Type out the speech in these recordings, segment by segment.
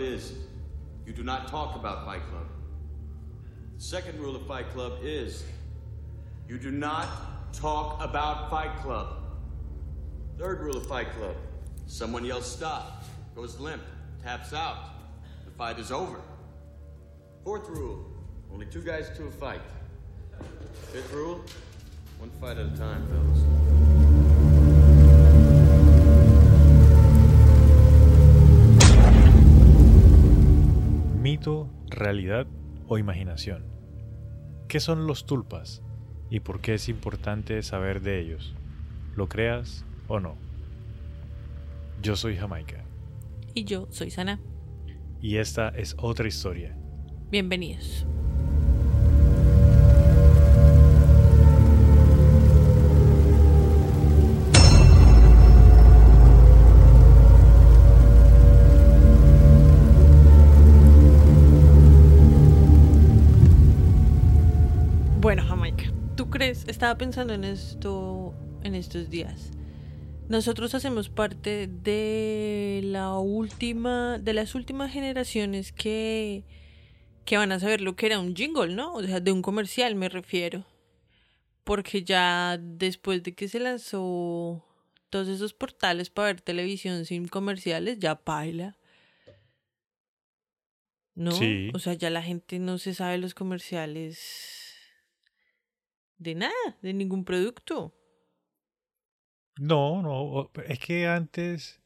Is you do not talk about Fight Club. The second rule of Fight Club is you do not talk about Fight Club. Third rule of Fight Club someone yells stop, goes limp, taps out. The fight is over. Fourth rule only two guys to a fight. Fifth rule one fight at a time, fellas. Mito, realidad o imaginación. ¿Qué son los tulpas y por qué es importante saber de ellos? ¿Lo creas o no? Yo soy Jamaica Y yo soy Sana. y esta es otra historia. Bienvenidos. Estaba pensando en esto en estos días. Nosotros hacemos parte de la última, de las últimas generaciones que, que van a saber lo que era un jingle, ¿no? O sea, de un comercial me refiero. Porque ya después de que se lanzó todos esos portales para ver televisión sin comerciales, ya paila. ¿No? Sí. O sea, ya la gente no se sabe los comerciales de nada, de ningún producto. No, no, es que antes,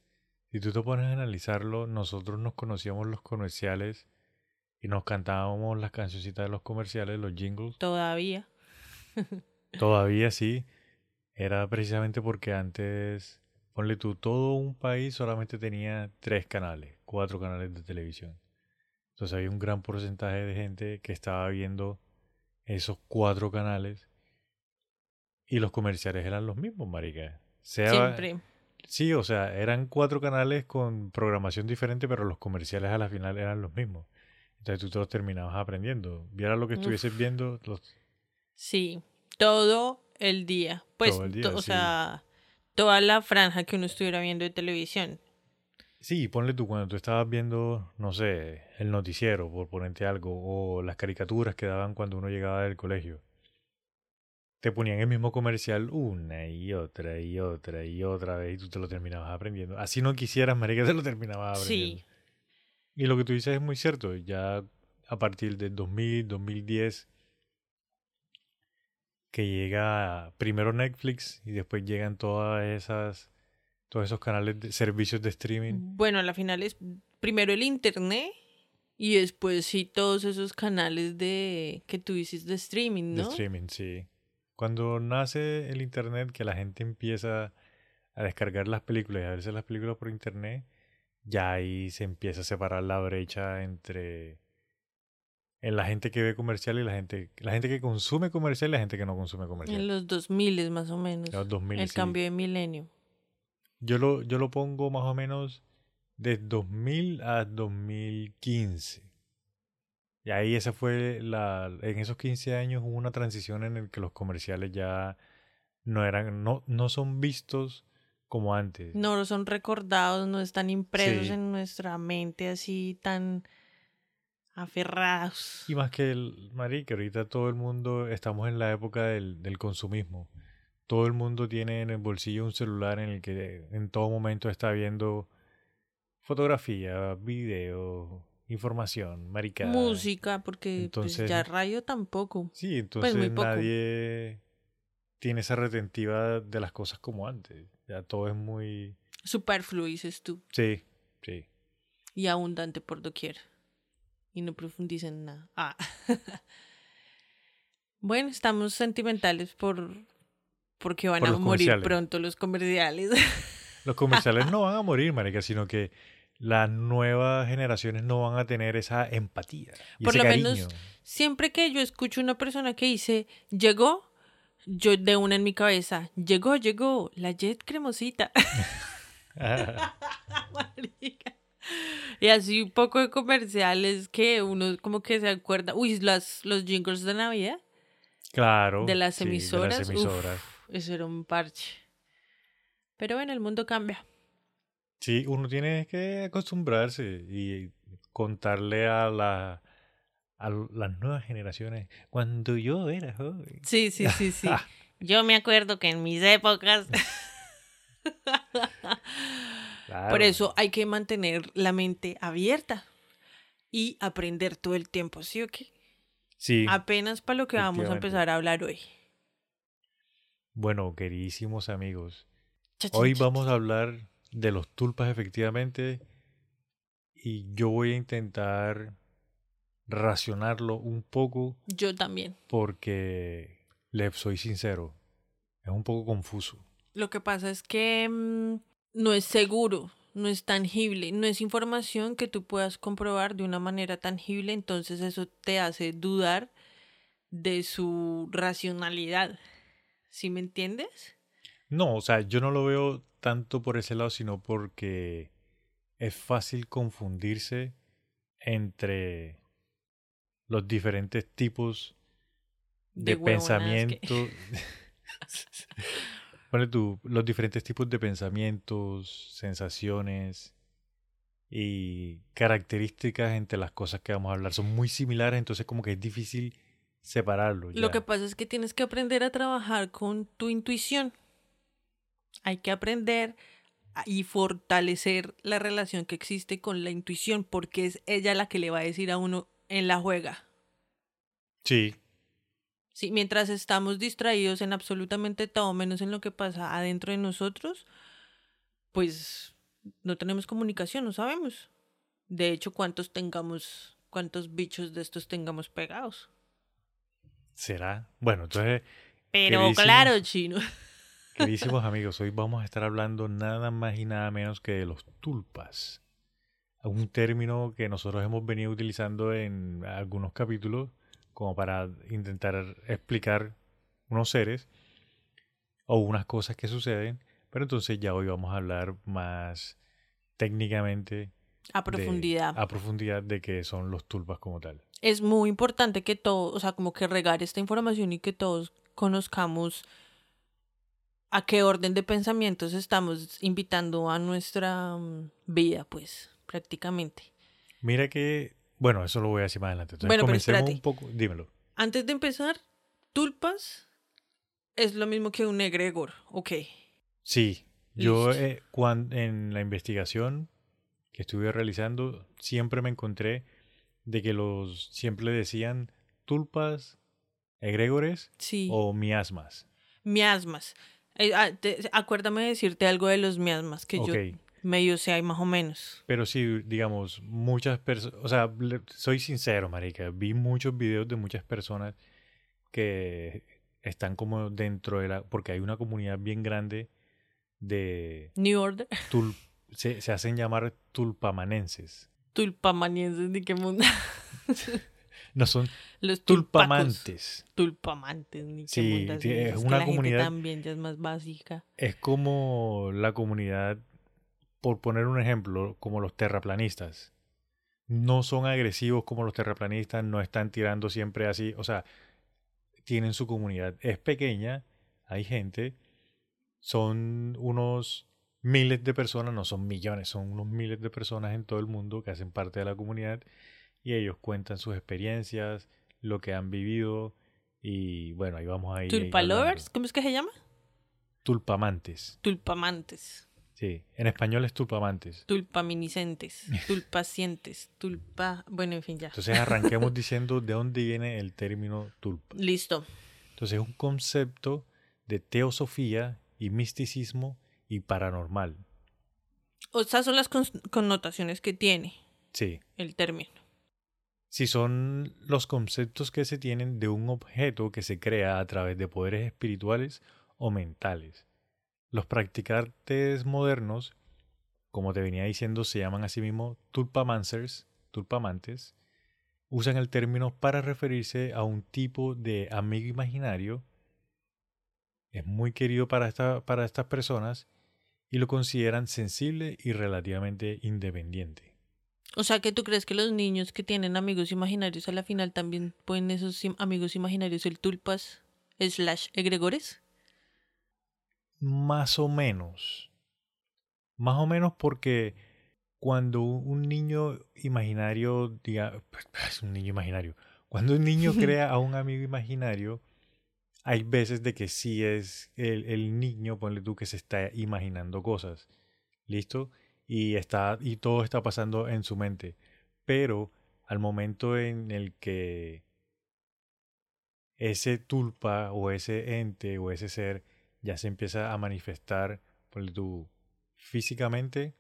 si tú te pones a analizarlo, nosotros nos conocíamos los comerciales y nos cantábamos las cancioncitas de los comerciales, los jingles. Todavía. Todavía sí, era precisamente porque antes, ponle tú, todo un país solamente tenía tres canales, cuatro canales de televisión. Entonces había un gran porcentaje de gente que estaba viendo esos cuatro canales y los comerciales eran los mismos, marica. Sea, Siempre. Sí, o sea, eran cuatro canales con programación diferente, pero los comerciales a la final eran los mismos. Entonces tú te los terminabas aprendiendo. Viera lo que Uf. estuvieses viendo, los, Sí, todo el día. Pues, Todo el día, o sea, toda la franja que uno estuviera viendo de televisión. Sí, ponle tú cuando tú estabas viendo, no sé, el noticiero, por ponerte algo, o las caricaturas que daban cuando uno llegaba del colegio. Te ponían el mismo comercial una y otra y otra y otra vez y tú te lo terminabas aprendiendo. Así no quisieras, marica, te lo terminabas aprendiendo. Sí, Y lo que tú dices es muy cierto. Ya a partir del 2000, 2010, que llega primero Netflix y después llegan todas esas, todos esos canales de servicios de streaming. bueno, a la final es primero el internet y después sí todos esos canales de que tú dices de streaming, De ¿no? streaming, sí. Cuando nace el internet, que la gente empieza a descargar las películas y a verse las películas por internet, ya ahí se empieza a separar la brecha entre en la gente que ve comercial y la gente, la gente que consume comercial y la gente que no consume comercial. En los 2000 más o menos. Los 2000, el sí. cambio de milenio. Yo lo, yo lo pongo más o menos de 2000 a 2015. Y ahí esa fue la... En esos 15 años hubo una transición en el que los comerciales ya no eran... No, no son vistos como antes. No son recordados, no están impresos Sí. en nuestra mente así tan aferrados. Y más que el... Marica, ahorita todo el mundo... Estamos en la época del, del consumismo. Todo el mundo tiene en el bolsillo un celular en el que en todo momento está viendo fotografía, video, información, marica. Música, porque pues, Entonces- ya radio tampoco. Sí, entonces muy poco. nadie tiene esa retentiva de las cosas como antes. Ya todo es muy... Superfluo, dices tú. Sí, sí. Y abundante por doquier. Y no profundiza en nada. Ah. bueno, estamos sentimentales por porque van Por a morir pronto los comerciales. Los comerciales no van a morir, marica, sino que las nuevas generaciones no van a tener esa empatía. Y Por ese lo menos-. Siempre que yo escucho una persona que dice, llegó, yo de una en mi cabeza, llegó, llegó, la jet cremosita. Y así un poco de comerciales que uno como que se acuerda. Uy, las, los jingles de Navidad claro. de las sí, emisoras. De las uf, emisoras. eso era un parche. Pero bueno, el mundo cambia. Sí, uno tiene que acostumbrarse y contarle a, la, a las nuevas generaciones cuando yo era joven. Sí, sí, sí, sí. yo me acuerdo que en mis épocas... Por eso hay que mantener la mente abierta y aprender todo el tiempo, ¿sí o qué? Sí. Apenas para lo que vamos a empezar a hablar hoy. Bueno, queridísimos amigos, hoy vamos a hablar de los tulpas efectivamente y yo voy a intentar racionarlo un poco. Yo también. Porque le soy sincero, es un poco confuso. Lo que pasa es que mm, no es seguro, no es tangible, no es información que tú puedas comprobar de una manera tangible, entonces eso te hace dudar de su racionalidad. ¿Sí me entiendes? No, o sea, yo no lo veo tanto por ese lado, sino porque es fácil confundirse entre los diferentes tipos de, pensamiento. tú, los diferentes tipos de pensamientos, sensaciones y características entre las cosas que vamos a hablar son muy similares, entonces como que es difícil separarlo. Lo que pasa es que tienes que aprender a trabajar con tu intuición. Hay que aprender y fortalecer la relación que existe con la intuición, porque es ella la que le va a decir a uno en la juega. Sí, Sí, mientras estamos distraídos en absolutamente todo, menos en lo que pasa adentro de nosotros, pues no tenemos comunicación, no sabemos. De hecho, cuántos tengamos, cuántos bichos de estos tengamos pegados. ¿Será? Bueno, entonces... Pero claro, chino. Queridísimos amigos, hoy vamos a estar hablando nada más y nada menos que de los tulpas. Un término que nosotros hemos venido utilizando en algunos capítulos como para intentar explicar unos seres o unas cosas que suceden, pero entonces ya hoy vamos a hablar más técnicamente a profundidad. a profundidad de qué son los tulpas como tal. Es muy importante que todos, o sea, como que regar esta información y que todos conozcamos a qué orden de pensamientos estamos invitando a nuestra mm, vida, pues, prácticamente. Mira que bueno, eso lo voy a decir más adelante. Entonces, bueno, comencemos un poco. Dímelo. Antes de empezar, tulpas es lo mismo que un egregor, ok. Sí, yo eh, cuando, en la investigación que estuve realizando siempre me encontré de que los siempre decían tulpas, egregores o miasmas. Miasmas. Eh, ah, acuérdame decirte algo de los miasmas que yo medio sé hay más o menos. Pero sí, digamos, muchas personas, o sea, soy sincero, marica, vi muchos videos de muchas personas que están como dentro de la, porque hay una comunidad bien grande de... New Order. se, hacen llamar tulpamanenses. Tulpamanenses, ¿de qué mundo? no son los tulpamantes. Tulpamantes, ni sí, es, una comunidad también ya es más básica. Es como la comunidad por poner un ejemplo, como los terraplanistas. No son agresivos como los terraplanistas, no están tirando siempre así, o sea, tienen su comunidad. Es pequeña, hay gente, son unos miles de personas, no son millones, son unos miles de personas en todo el mundo que hacen parte de la comunidad y ellos cuentan sus experiencias, lo que han vivido y bueno, ahí vamos a ir. ¿Tulpa lovers? ¿Cómo es que se llama? Tulpamantes. Tulpamantes. Sí, en español es tulpamantes. Tulpaminiscentes, tulpacientes, tulpa... Bueno, en fin, ya. Entonces arranquemos diciendo de dónde viene el término tulpa. Listo. Entonces es un concepto de teosofía y misticismo y paranormal. O sea, son las connotaciones que tiene sí. el término. Sí, son los conceptos que se tienen de un objeto que se crea a través de poderes espirituales o mentales los practicantes modernos, como te venía diciendo, se llaman a sí mismos tulpamancers, tulpamantes, usan el término para referirse a un tipo de amigo imaginario. Es muy querido para estas personas y lo consideran sensible y relativamente independiente. O sea que tú crees que los niños que tienen amigos imaginarios a la final también pueden esos amigos imaginarios el tulpas slash egregores? Más o menos. Más o menos porque cuando un niño imaginario, diga, es un niño imaginario, cuando un niño crea a un amigo imaginario, hay veces de que sí es el, el, niño, ponle tú, que se está imaginando cosas. ¿Listo? Y, está, y todo está pasando en su mente. Pero al momento en el que ese tulpa o ese ente o ese ser ya se empieza a manifestar, ponle tú, físicamente,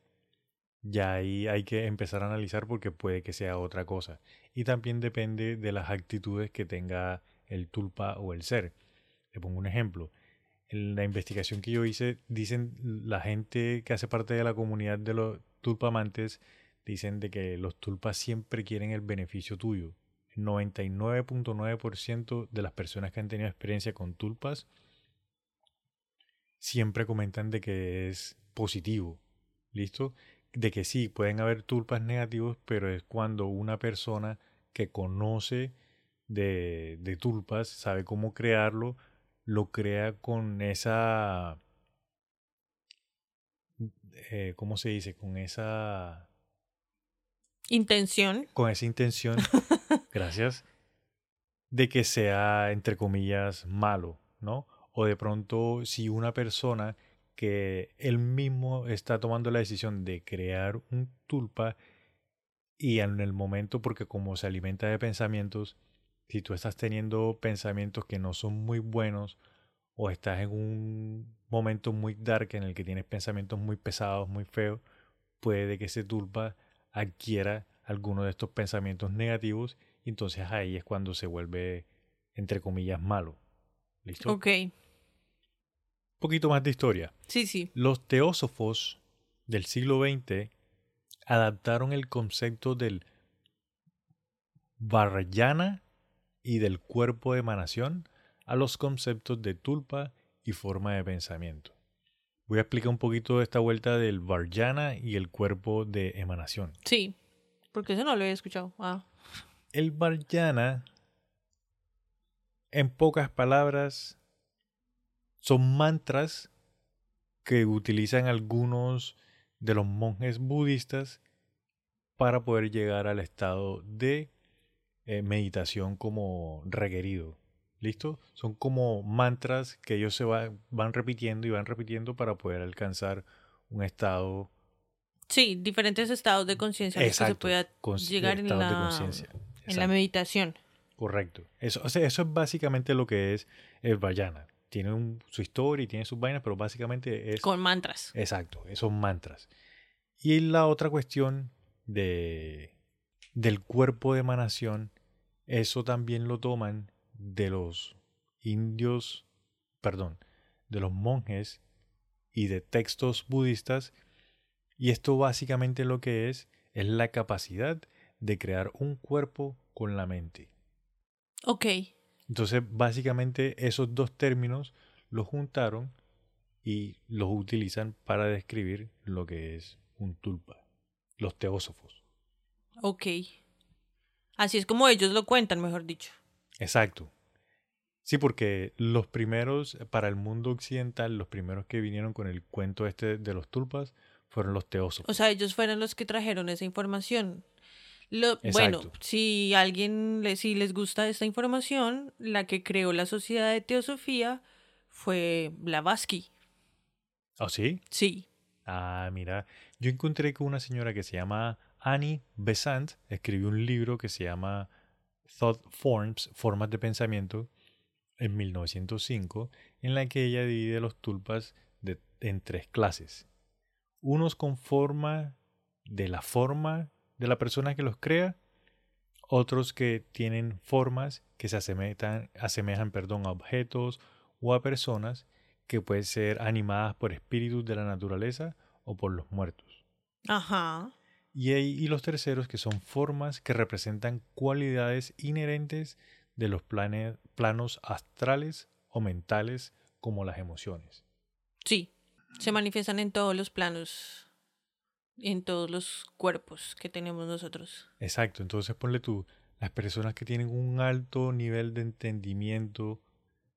ya ahí hay que empezar a analizar porque puede que sea otra cosa. Y también depende de las actitudes que tenga el tulpa o el ser. Le pongo un ejemplo. En la investigación que yo hice, dicen la gente que hace parte de la comunidad de los tulpamantes, dicen de que los tulpas siempre quieren el beneficio tuyo. El 99.9% de las personas que han tenido experiencia con tulpas siempre comentan de que es positivo. ¿Listo? De que sí, pueden haber tulpas negativos, pero es cuando una persona que conoce de, de tulpas, sabe cómo crearlo, lo crea con esa... Eh, ¿Cómo se dice? Con esa... Intención. Con esa intención, gracias, de que sea, entre comillas, malo, ¿no? O de pronto, si una persona que él mismo está tomando la decisión de crear un tulpa y en el momento, porque como se alimenta de pensamientos, si tú estás teniendo pensamientos que no son muy buenos o estás en un momento muy dark en el que tienes pensamientos muy pesados, muy feos, puede que ese tulpa adquiera alguno de estos pensamientos negativos y entonces ahí es cuando se vuelve, entre comillas, malo. ¿Listo? Ok. Un poquito más de historia. Sí, sí. Los teósofos del siglo XX adaptaron el concepto del Varayana y del cuerpo de emanación a los conceptos de tulpa y forma de pensamiento. Voy a explicar un poquito esta vuelta del Varjana y el cuerpo de emanación. Sí, porque eso no lo había escuchado. Ah. El Varjana, en pocas palabras, son mantras que utilizan algunos de los monjes budistas para poder llegar al estado de eh, meditación como requerido. ¿Listo? Son como mantras que ellos se va, van repitiendo y van repitiendo para poder alcanzar un estado. Sí, diferentes estados de conciencia que se pueda llegar en la, en la meditación. Correcto. Eso, o sea, eso es básicamente lo que es el Vajana. Tiene un, su historia y tiene sus vainas, pero básicamente es... Con mantras. Exacto, esos mantras. Y la otra cuestión de, del cuerpo de emanación, eso también lo toman de los indios, perdón, de los monjes y de textos budistas. Y esto básicamente lo que es es la capacidad de crear un cuerpo con la mente. Ok. Entonces, básicamente esos dos términos los juntaron y los utilizan para describir lo que es un tulpa, los teósofos. Ok. Así es como ellos lo cuentan, mejor dicho. Exacto. Sí, porque los primeros, para el mundo occidental, los primeros que vinieron con el cuento este de los tulpas fueron los teósofos. O sea, ellos fueron los que trajeron esa información. Lo, bueno, si alguien le, si les gusta esta información, la que creó la sociedad de teosofía fue Blavatsky. ¿Ah, sí? Sí. Ah, mira, yo encontré que una señora que se llama Annie Besant escribió un libro que se llama Thought Forms, Formas de Pensamiento, en 1905, en la que ella divide los tulpas de, en tres clases. Unos con forma de la forma de la persona que los crea, otros que tienen formas que se asemejan, asemejan perdón, a objetos o a personas que pueden ser animadas por espíritus de la naturaleza o por los muertos. Ajá. Y, y los terceros que son formas que representan cualidades inherentes de los planos astrales o mentales como las emociones. Sí, se manifiestan en todos los planos, en todos los cuerpos que tenemos nosotros. Exacto, entonces ponle tú, las personas que tienen un alto nivel de entendimiento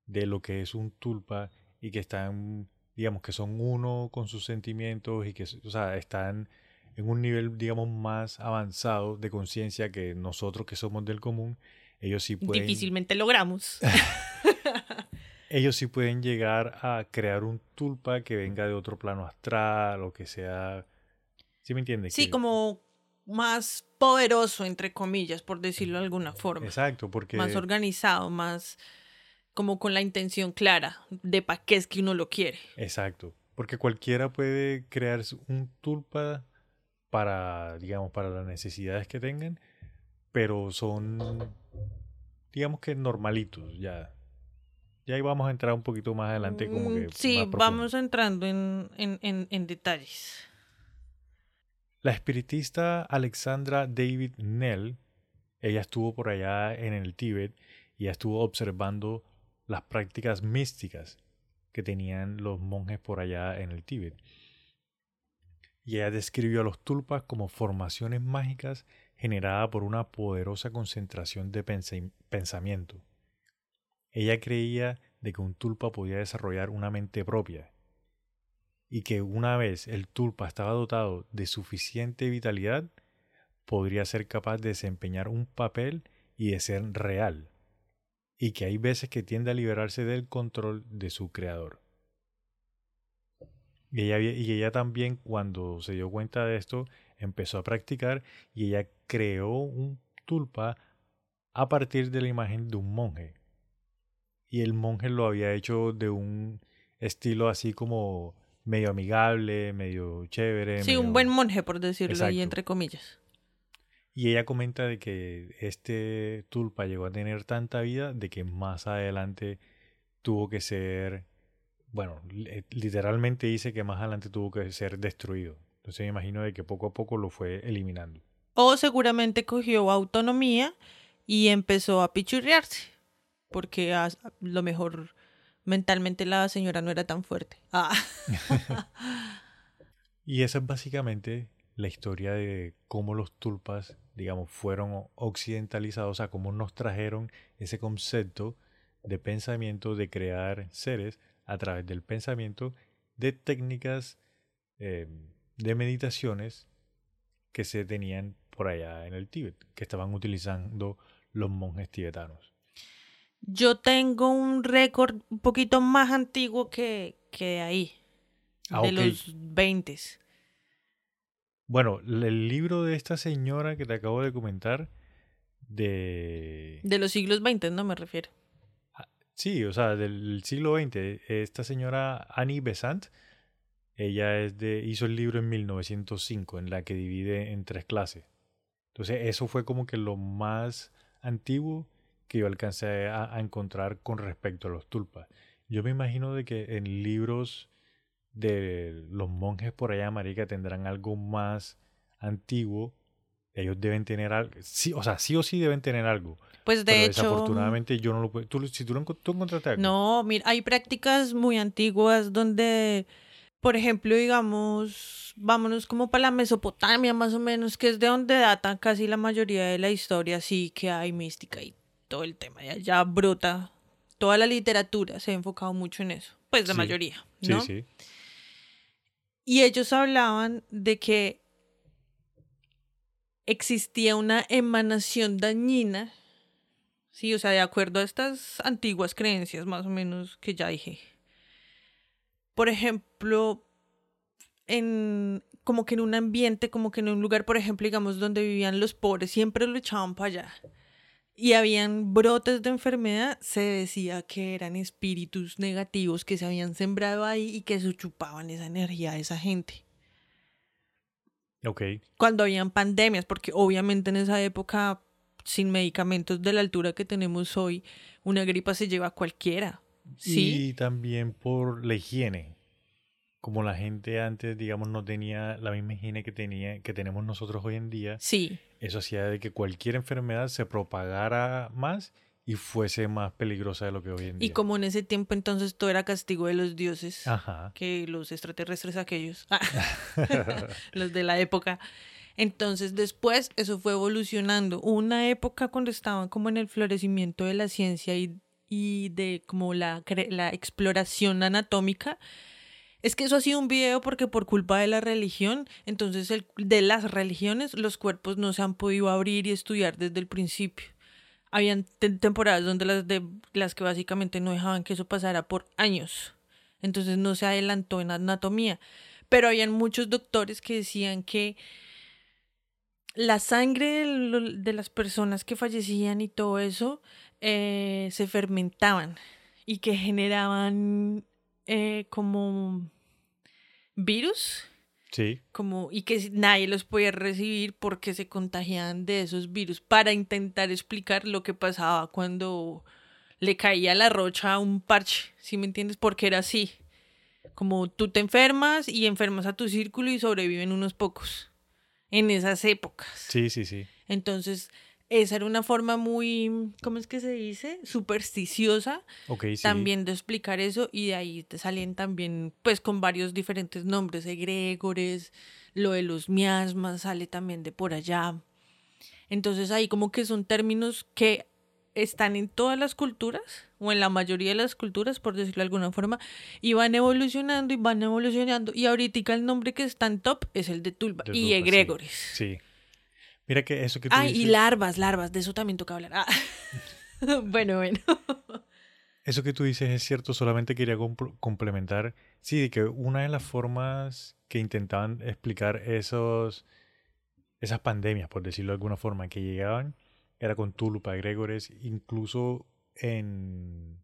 de lo que es un tulpa y que están digamos, que son uno con sus sentimientos y que, o sea, están en un nivel, digamos, más avanzado de conciencia que nosotros que somos del común, ellos sí pueden... Difícilmente logramos. ellos sí pueden llegar a crear un tulpa que venga de otro plano astral o que sea... ¿Sí me entiendes? Sí, como más poderoso, entre comillas, por decirlo de alguna forma. Exacto, porque... Más organizado, más como con la intención clara de para qué es que uno lo quiere. Exacto, porque cualquiera puede crear un tulpa para, digamos, para las necesidades que tengan, pero son, digamos que normalitos, ya. Ya ahí vamos a entrar un poquito más adelante como que... Mm, sí, vamos entrando en, en, en, en detalles. La espiritista Alexandra David Nell, ella estuvo por allá en el Tíbet y estuvo observando las prácticas místicas que tenían los monjes por allá en el Tíbet. Y ella describió a los tulpas como formaciones mágicas generadas por una poderosa concentración de pensamiento. Ella creía de que un tulpa podía desarrollar una mente propia y que una vez el tulpa estaba dotado de suficiente vitalidad, podría ser capaz de desempeñar un papel y de ser real, y que hay veces que tiende a liberarse del control de su creador. Y ella, y ella también cuando se dio cuenta de esto empezó a practicar y ella creó un tulpa a partir de la imagen de un monje. Y el monje lo había hecho de un estilo así como medio amigable, medio chévere. Sí, un buen monje, por decirlo ahí entre comillas. Y ella comenta de que este tulpa llegó a tener tanta vida de que más adelante tuvo que ser, bueno, literalmente dice que más adelante tuvo que ser destruido. Entonces me imagino de que poco a poco lo fue eliminando. O seguramente cogió autonomía y empezó a pichurrearse, porque a lo mejor mentalmente la señora no era tan fuerte. Ah. y esa es básicamente la historia de cómo los tulpas, digamos, fueron occidentalizados, o sea, cómo nos trajeron ese concepto de pensamiento, de crear seres a través del pensamiento, de técnicas eh, de meditaciones que se tenían por allá en el Tíbet, que estaban utilizando los monjes tibetanos. Yo tengo un récord un poquito más antiguo que, que ahí, ah, de los 20. Bueno, el libro de esta señora que te acabo de comentar, de... De los siglos XX, no me refiero. Sí, o sea, del siglo XX. Esta señora Annie Besant, ella es de, hizo el libro en 1905, en la que divide en tres clases. Entonces, eso fue como que lo más antiguo que yo alcancé a, encontrar con respecto a los tulpas. Yo me imagino de que en libros de los monjes por allá, marica, tendrán algo más antiguo. Ellos deben tener algo, sí, o sea, sí o sí deben tener algo. Pues de hecho. Desafortunadamente yo no lo puedo. ¿Tú, si tú, lo, tú encontraste algo. No, mira, hay prácticas muy antiguas donde, por ejemplo, digamos, vámonos como para la Mesopotamia, más o menos, que es de donde data casi la mayoría de la historia, sí que hay mística y todo el tema, ya, ya brota. Toda la literatura se ha enfocado mucho en eso, pues la mayoría, ¿no? Sí, sí. Y ellos hablaban de que existía una emanación dañina, sí, o sea, de acuerdo a estas antiguas creencias más o menos que ya dije. Por ejemplo, en como que en un ambiente, como que en un lugar, por ejemplo, digamos, donde vivían los pobres, siempre lo echaban para allá y habían brotes de enfermedad, se decía que eran espíritus negativos que se habían sembrado ahí y que se chupaban esa energía de esa gente. Ok. Cuando habían pandemias, porque obviamente en esa época, sin medicamentos de la altura que tenemos hoy, una gripa se lleva a cualquiera. ¿sí? Y también por la higiene. Como la gente antes, digamos, no tenía la misma higiene que, tenía, que tenemos nosotros hoy en día. Sí eso hacía de que cualquier enfermedad se propagara más y fuese más peligrosa de lo que hoy en día. Y como en ese tiempo entonces todo era castigo de los dioses, que los extraterrestres aquellos, los de la época. Entonces después eso fue evolucionando. Una época cuando estaban como en el florecimiento de la ciencia y, y de como la, la exploración anatómica, Es que eso ha sido un video porque por culpa de la religión, entonces el, de las religiones, los cuerpos no se han podido abrir y estudiar desde el principio. Habían temporadas donde las de las que básicamente no dejaban que eso pasara por años. Entonces no se adelantó en anatomía. Pero habían muchos doctores que decían que la sangre de, las personas que fallecían y todo eso eh, se fermentaban y que generaban eh, como virus. Sí. Como, y que nadie los podía recibir porque se contagiaban de esos virus para intentar explicar lo que pasaba cuando le caía la rocha a un parche, ¿sí me entiendes? Porque era así. Como tú te enfermas y enfermas a tu círculo y sobreviven unos pocos en esas épocas. Sí, sí, sí. Entonces, esa era una forma muy, ¿cómo es que se dice? Supersticiosa también de explicar eso y de ahí te salen también pues con varios diferentes nombres, egregores, lo de los miasmas sale también de por allá. Entonces ahí como que son términos que están en todas las culturas o en la mayoría de las culturas, por decirlo de alguna forma, y van evolucionando y van evolucionando. Y ahorita el nombre que está en top es el de Tulpa y egregores. sí. Mira que eso que tú Ay, y larvas, larvas, de eso también toca hablar. Ah. bueno, bueno. Eso que tú dices es cierto, solamente quería complementar, sí, de que una de las formas que intentaban explicar esos, esas pandemias, por decirlo de alguna forma, que llegaban, era con Tulupa, Gregores, incluso en...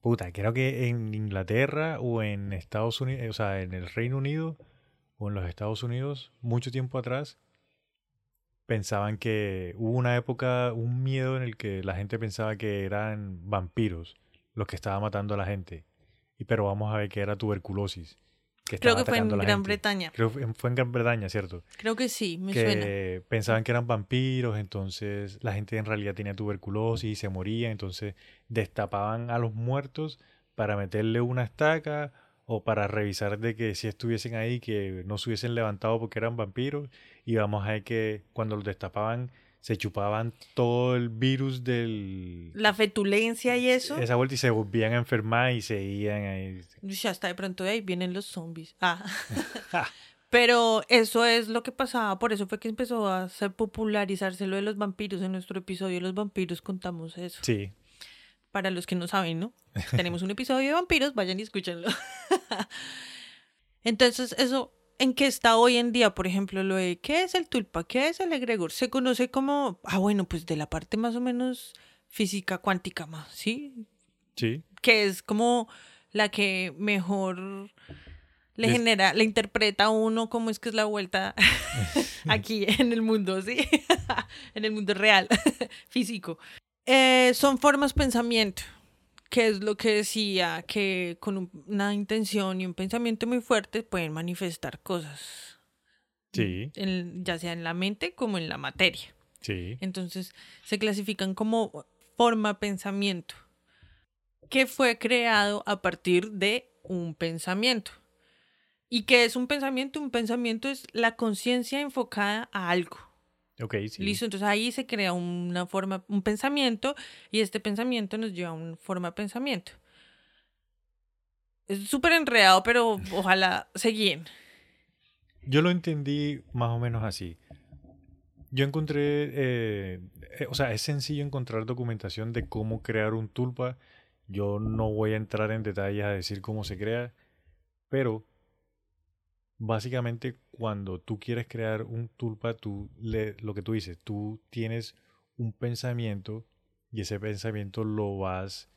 Puta, creo que en Inglaterra o en Estados Unidos, o sea, en el Reino Unido, o en los Estados Unidos, mucho tiempo atrás, pensaban que hubo una época, un miedo en el que la gente pensaba que eran vampiros los que estaban matando a la gente. Y pero vamos a ver que era tuberculosis. Creo que fue en Gran Bretaña. Creo que fue en Gran Bretaña, ¿cierto? Creo que sí, me que Pensaban que eran vampiros, entonces la gente en realidad tenía tuberculosis y se moría, entonces destapaban a los muertos para meterle una estaca o para revisar de que si estuviesen ahí, que no se hubiesen levantado porque eran vampiros, y vamos a ver que cuando los destapaban se chupaban todo el virus del... La fetulencia y eso. Esa vuelta y se volvían a enfermar y seguían ahí. Ya está, de pronto de ahí vienen los zombies. Ah. Pero eso es lo que pasaba, por eso fue que empezó a popularizarse lo de los vampiros. En nuestro episodio de los vampiros contamos eso. Sí, para los que no saben, ¿no? Tenemos un episodio de vampiros, vayan y escúchenlo. Entonces, eso, ¿en qué está hoy en día? Por ejemplo, lo de ¿qué es el tulpa? ¿Qué es el egregor? Se conoce como, ah, bueno, pues de la parte más o menos física cuántica más, ¿sí? Sí. Que es como la que mejor le genera, le interpreta a uno cómo es que es la vuelta aquí en el mundo, ¿sí? en el mundo real, físico. Eh, son formas pensamiento, que es lo que decía, que con una intención y un pensamiento muy fuerte pueden manifestar cosas. Sí. ya sea en la mente como en la materia. Sí. Entonces se clasifican como forma pensamiento, que fue creado a partir de un pensamiento. ¿Y qué es un pensamiento? Un pensamiento es la conciencia enfocada a algo. Sí. Listo, entonces ahí se crea una forma, un pensamiento y este pensamiento nos lleva a una forma de pensamiento. Es súper enredado, pero ojalá se guíen. Yo lo entendí más o menos así. Yo encontré, eh, eh, o sea, es sencillo encontrar documentación de cómo crear un tulpa. Yo no voy a entrar en detalles a decir cómo se crea, pero básicamente cuando tú quieres crear un tulpa, tú le, lo que tú dices, tú tienes un pensamiento y ese pensamiento lo vas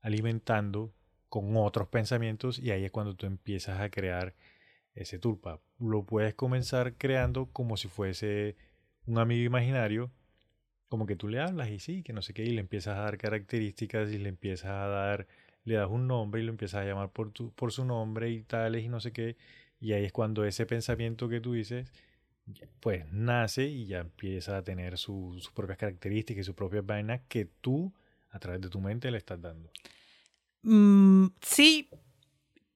alimentando con otros pensamientos y ahí es cuando tú empiezas a crear ese tulpa. Lo puedes comenzar creando como si fuese un amigo imaginario, como que tú le hablas y sí, que no sé qué, y le empiezas a dar características y le empiezas a dar, le das un nombre y lo empiezas a llamar por, tu, por su nombre y tales y no sé qué, y ahí es cuando ese pensamiento que tú dices, pues nace y ya empieza a tener sus propias características y sus propias vainas que tú a través de tu mente le estás dando. Mm, sí,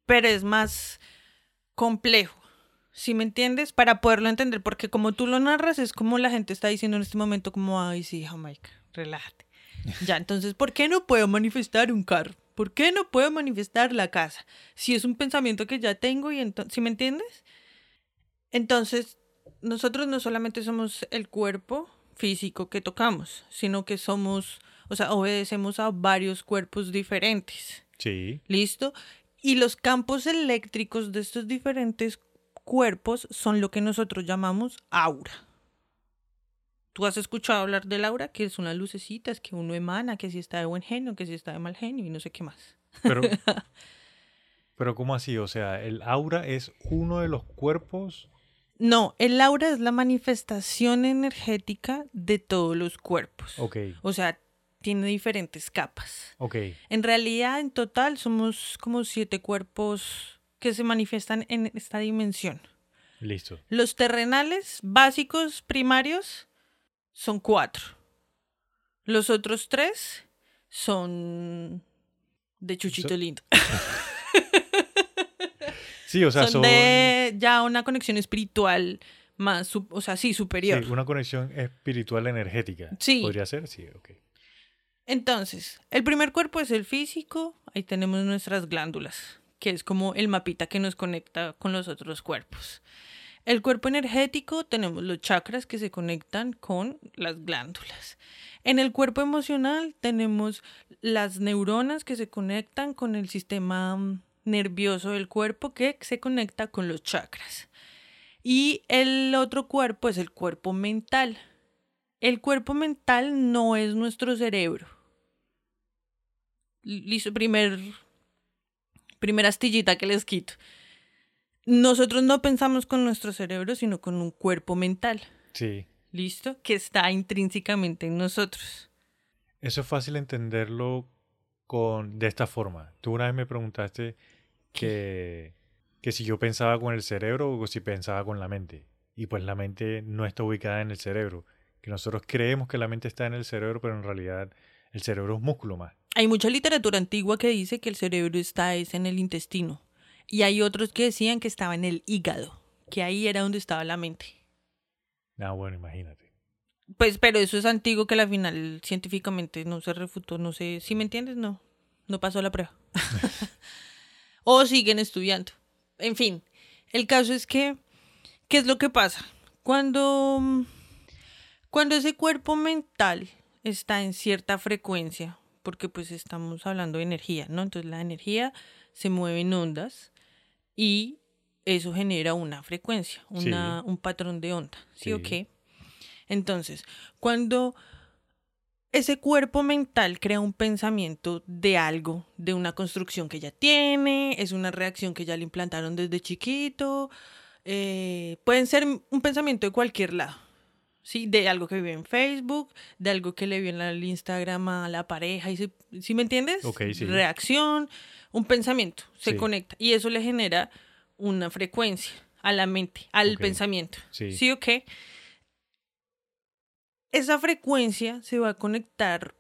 pero es más complejo. ¿Sí me entiendes? Para poderlo entender, porque como tú lo narras, es como la gente está diciendo en este momento, como, ay, sí, Jamaica, relájate. ya, entonces, ¿por qué no puedo manifestar un carro? ¿Por qué no puedo manifestar la casa? Si es un pensamiento que ya tengo y entonces, ¿sí me entiendes? Entonces, nosotros no solamente somos el cuerpo físico que tocamos, sino que somos, o sea, obedecemos a varios cuerpos diferentes. Sí. ¿Listo? Y los campos eléctricos de estos diferentes cuerpos son lo que nosotros llamamos aura. ¿Tú has escuchado hablar del aura? Que son las lucecitas que uno emana, que si está de buen genio, que si está de mal genio y no sé qué más. Pero, pero ¿cómo así? O sea, el aura es uno de los cuerpos. No, el aura es la manifestación energética de todos los cuerpos. Ok, O sea, tiene diferentes capas. ok. En realidad, en total, somos como siete cuerpos que se manifiestan en esta dimensión. Listo. Los terrenales básicos primarios son cuatro. Los otros tres son de Chuchito So- Lindo. Sí, o sea, son, son, de ya una conexión espiritual más, o sea, sí, superior. sí, una conexión espiritual energética. Sí. ¿Podría ser? Sí, ok. Entonces, el primer cuerpo es el físico, ahí tenemos nuestras glándulas, que es como el mapita que nos conecta con los otros cuerpos. El cuerpo energético tenemos los chakras que se conectan con las glándulas. En el cuerpo emocional tenemos las neuronas que se conectan con el sistema mm, nervioso del cuerpo que se conecta con los chakras. Y el otro cuerpo es el cuerpo mental. El cuerpo mental no es nuestro cerebro. Listo, primer, primera astillita que les quito. Nosotros no pensamos con nuestro cerebro, sino con un cuerpo mental, Sí. ¿listo? Que está intrínsecamente en nosotros. Eso es fácil entenderlo con de esta forma. Tú una vez me preguntaste que, que si yo pensaba con el cerebro o si pensaba con la mente. Y pues la mente no está ubicada en el cerebro. Que nosotros creemos que la mente está en el cerebro, pero en realidad el cerebro es músculo más. Hay mucha literatura antigua que dice que el cerebro está es en el intestino. Y hay otros que decían que estaba en el hígado, que ahí era donde estaba la mente. Ah, bueno, imagínate. Pues, pero eso es antiguo que al final científicamente no se refutó, no sé, si me entiendes, no, no pasó la prueba. o siguen estudiando. En fin, el caso es que, ¿qué es lo que pasa? Cuando, cuando ese cuerpo mental está en cierta frecuencia, porque pues estamos hablando de energía, ¿no? Entonces la energía se mueve en ondas y eso genera una frecuencia, Sí. una, un patrón de onda, ¿sí o qué? Entonces, cuando ese cuerpo mental crea un pensamiento de algo, de una construcción que ya tiene, es una reacción que ya le implantaron desde chiquito, eh, pueden ser un pensamiento de cualquier lado, ¿sí? De algo que vive en Facebook, de algo que le vio en el Instagram a la pareja, y se- ¿sí me entiendes? Ok, sí. Reacción, un pensamiento, se Sí. conecta y eso le genera una frecuencia a la mente, al pensamiento. Sí. ¿Sí o qué? Esa frecuencia se va a conectar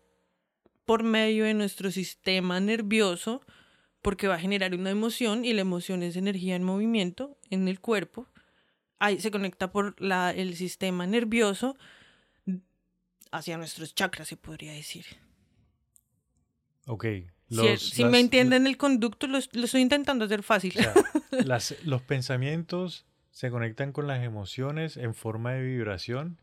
por medio de nuestro sistema nervioso porque va a generar una emoción y la emoción es energía en movimiento en el cuerpo. Ahí se conecta por la, el sistema nervioso hacia nuestros chakras, se podría decir. Ok. Si- los- si, las- me entienden el conducto, lo, lo estoy intentando hacer fácil. o sea, las- los pensamientos se conectan con las emociones en forma de vibración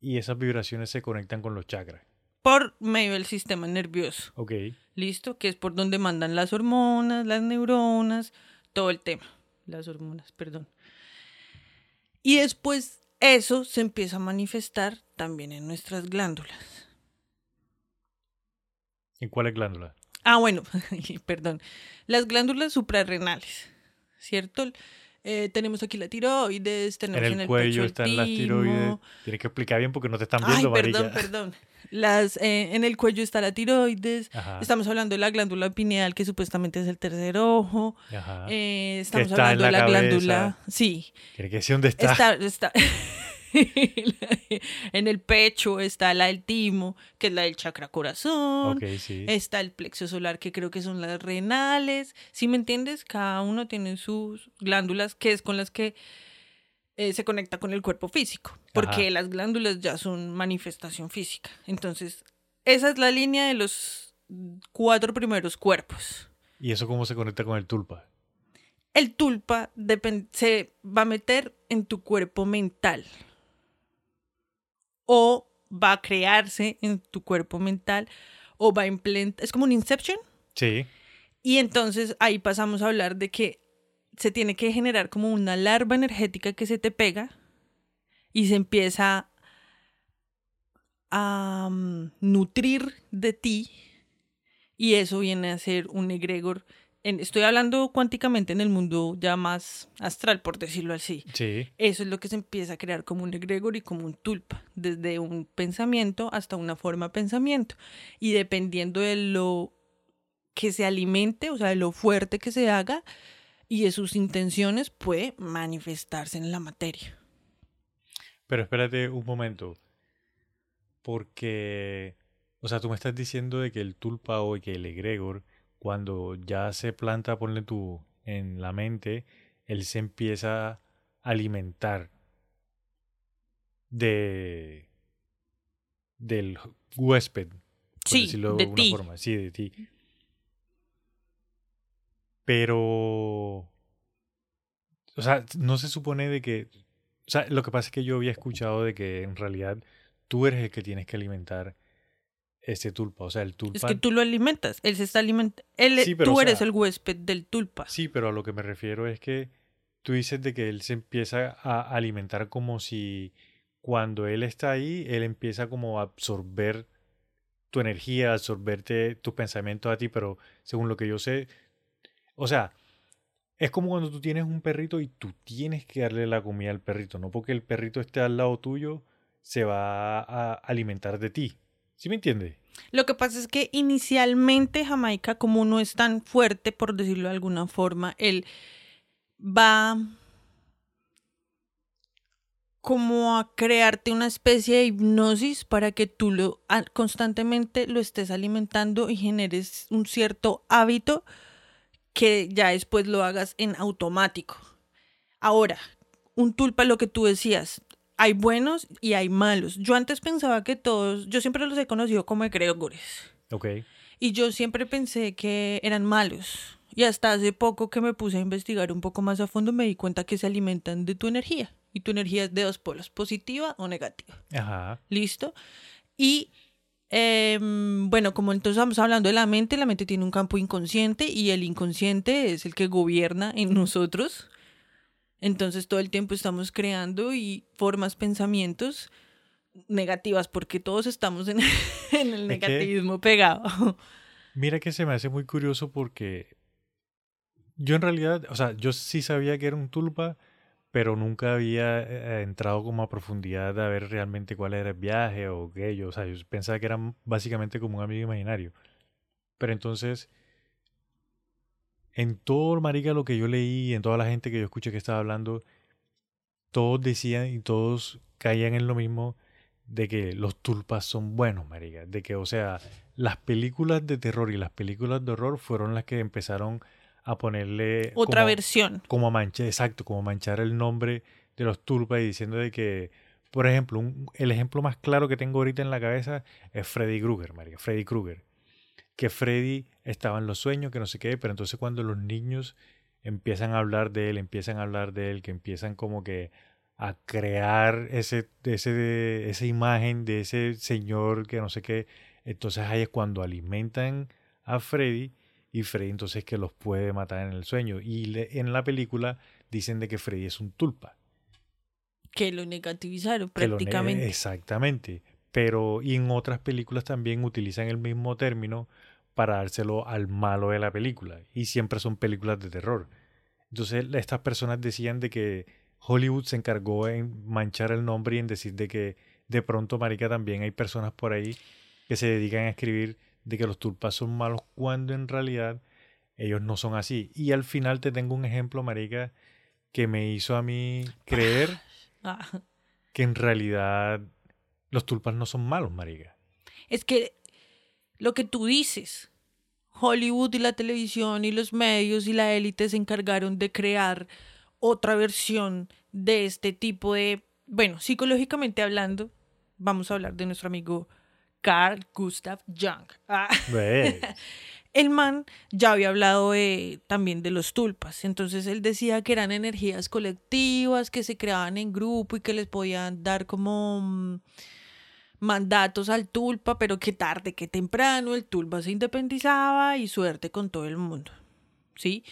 y esas vibraciones se conectan con los chakras. por medio del sistema nervioso. Ok. ¿Listo? Que es por donde mandan las hormonas, las neuronas, todo el tema. Las hormonas, perdón. Y después eso se empieza a manifestar también en nuestras glándulas. ¿En cuáles glándulas? Ah, bueno, perdón. Las glándulas suprarrenales, ¿cierto? Eh, tenemos aquí la tiroides, tenemos En en el el cuello pecho están el las tiroides. Tienes que explicar bien porque no te están Ay, viendo, perdón, marica. perdón. Las, eh, en el cuello está la tiroides. Ajá. Estamos hablando de la glándula pineal, que supuestamente es el tercer ojo. Ajá. Eh, estamos está hablando de la la cabeza. glándula. Sí, ¿Quieres que decir dónde está? está, está en el pecho está la del timo, que es la del chakra corazón. Sí. Está el plexo solar, que creo que son las renales. ¿Sí me entiendes? Cada uno tiene sus glándulas, que es con las que eh, se conecta con el cuerpo físico. Porque Ajá. las glándulas ya son manifestación física. Entonces, esa es la línea de los cuatro primeros cuerpos. ¿Y eso cómo se conecta con el tulpa? El tulpa se va a meter en tu cuerpo mental o va a crearse en tu cuerpo mental o va a implementar, es como un inception. Sí. Y entonces ahí pasamos a hablar de que se tiene que generar como una larva energética que se te pega y se empieza a mm, nutrir de ti y eso viene a ser un egregor. En, estoy hablando cuánticamente en el mundo ya más astral, por decirlo así. Sí. Eso es lo que se empieza a crear como un egregor y como un tulpa, desde un pensamiento hasta una forma de pensamiento. Y dependiendo de lo que se alimente, o sea, de lo fuerte que se haga y de sus intenciones, puede manifestarse en la materia. Pero espérate un momento. Porque, o sea, tú me estás diciendo de que el tulpa o que el egregor, cuando ya se planta, ponle tú, en la mente, él se empieza a alimentar de del huésped, por Sí, decirlo de una ti. forma, sí, de ti. Pero, o sea, no se supone de que, o sea, lo que pasa es que yo había escuchado de que en realidad tú eres el que tienes que alimentar este tulpa, o sea, el tulpa. Es que tú lo alimentas, él se está alimentando. Él, Sí, tú o eres el huésped del tulpa. Sí, pero a lo que me refiero es que tú dices de que él se empieza a alimentar como si cuando él está ahí, él empieza como a absorber tu energía, a absorberte tus pensamientos a ti, pero según lo que yo sé, o sea, es como cuando tú tienes un perrito y tú tienes que darle la comida al perrito, no porque el perrito esté al lado tuyo, se va a alimentar de ti. ¿Sí me entiendes? Lo que pasa es que inicialmente Jamaica, como no es tan fuerte, por decirlo de alguna forma, él va como a crearte una especie de hipnosis para que tú lo constantemente lo estés alimentando y generes un cierto hábito que ya después lo hagas en automático. Ahora, un tulpa, lo que tú decías, hay buenos y hay malos. Yo antes pensaba que todos, yo siempre los he conocido como egregores. Ok. Y yo siempre pensé que eran malos. Y hasta hace poco que me puse a investigar un poco más a fondo me di cuenta que se alimentan de tu energía. Y tu energía es de dos polos, positiva o negativa. Ajá. ¿Listo? Y em, bueno, como entonces estamos hablando de la mente, la mente tiene un campo inconsciente y el inconsciente es el que gobierna en nosotros. Entonces todo el tiempo estamos creando y formas pensamientos negativas porque todos estamos en, en el que- negativismo pegado. Mira que se me hace muy curioso porque yo en realidad, o sea, yo sí sabía que era un tulpa, pero nunca había eh, entrado como a profundidad a ver realmente cuál era el viaje o qué. Yo, o sea, yo pensaba que era básicamente como un amigo imaginario. Pero entonces, en todo, marica, lo que yo leí, en toda la gente que yo escuché que estaba hablando, todos decían y todos caían en lo mismo de que los tulpas son buenos, marica. De que, o sea, las películas de terror y las películas de horror fueron las que empezaron a ponerle Otra como- versión. como a manchar, exacto, como manchar el nombre de los tulpas y diciendo de que, por ejemplo, un- el ejemplo más claro que tengo ahorita en la cabeza es Freddy Krueger, María, Freddy Krueger. Que Freddy estaba en los sueños, que no sé qué, pero entonces cuando los niños empiezan a hablar de él, empiezan a hablar de él, que empiezan como que a crear ese, ese, esa imagen de ese señor que no sé qué, entonces ahí es cuando alimentan a Freddy y Freddy entonces que los puede matar en el sueño. Y le- en la película dicen de que Freddy es un tulpa. Que lo negativizaron que lo ne- prácticamente. exactamente. Pero y en otras películas también utilizan el mismo término para dárselo al malo de la película. Y siempre son películas de terror. Entonces estas personas decían de que Hollywood se encargó en manchar el nombre y en decir de que de pronto, marica, también hay personas por ahí que se dedican a escribir de que los tulpas son malos cuando en realidad ellos no son así. Y al final te tengo un ejemplo, marica, que me hizo a mí creer Ah, que en realidad los tulpas no son malos, marica. Es que lo que tú dices, Hollywood y la televisión y los medios y la élite se encargaron de crear otra versión de este tipo de, bueno, psicológicamente hablando, vamos a hablar de nuestro amigo Carl Gustav Jung. Ah. El man ya había hablado de- también de los tulpas, entonces él decía que eran energías colectivas, que se creaban en grupo y que les podían dar como mm, mandatos al tulpa, pero que tarde, que temprano el tulpa se independizaba y suerte con todo el mundo. ¿Sí?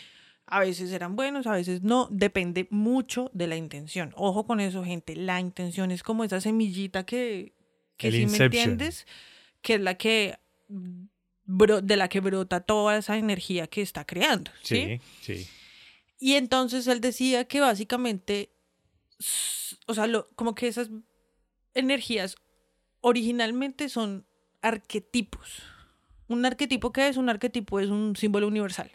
A veces eran buenos, a veces no, depende mucho de la intención. Ojo con eso, gente, la intención es como esa semillita que, que El si me Inception. entiendes, que es la que bro- de la que brota toda esa energía que está creando, ¿sí? Sí, sí. Y entonces él decía que básicamente, o sea, lo- como que esas energías originalmente son arquetipos. Un arquetipo que es un arquetipo es un símbolo universal.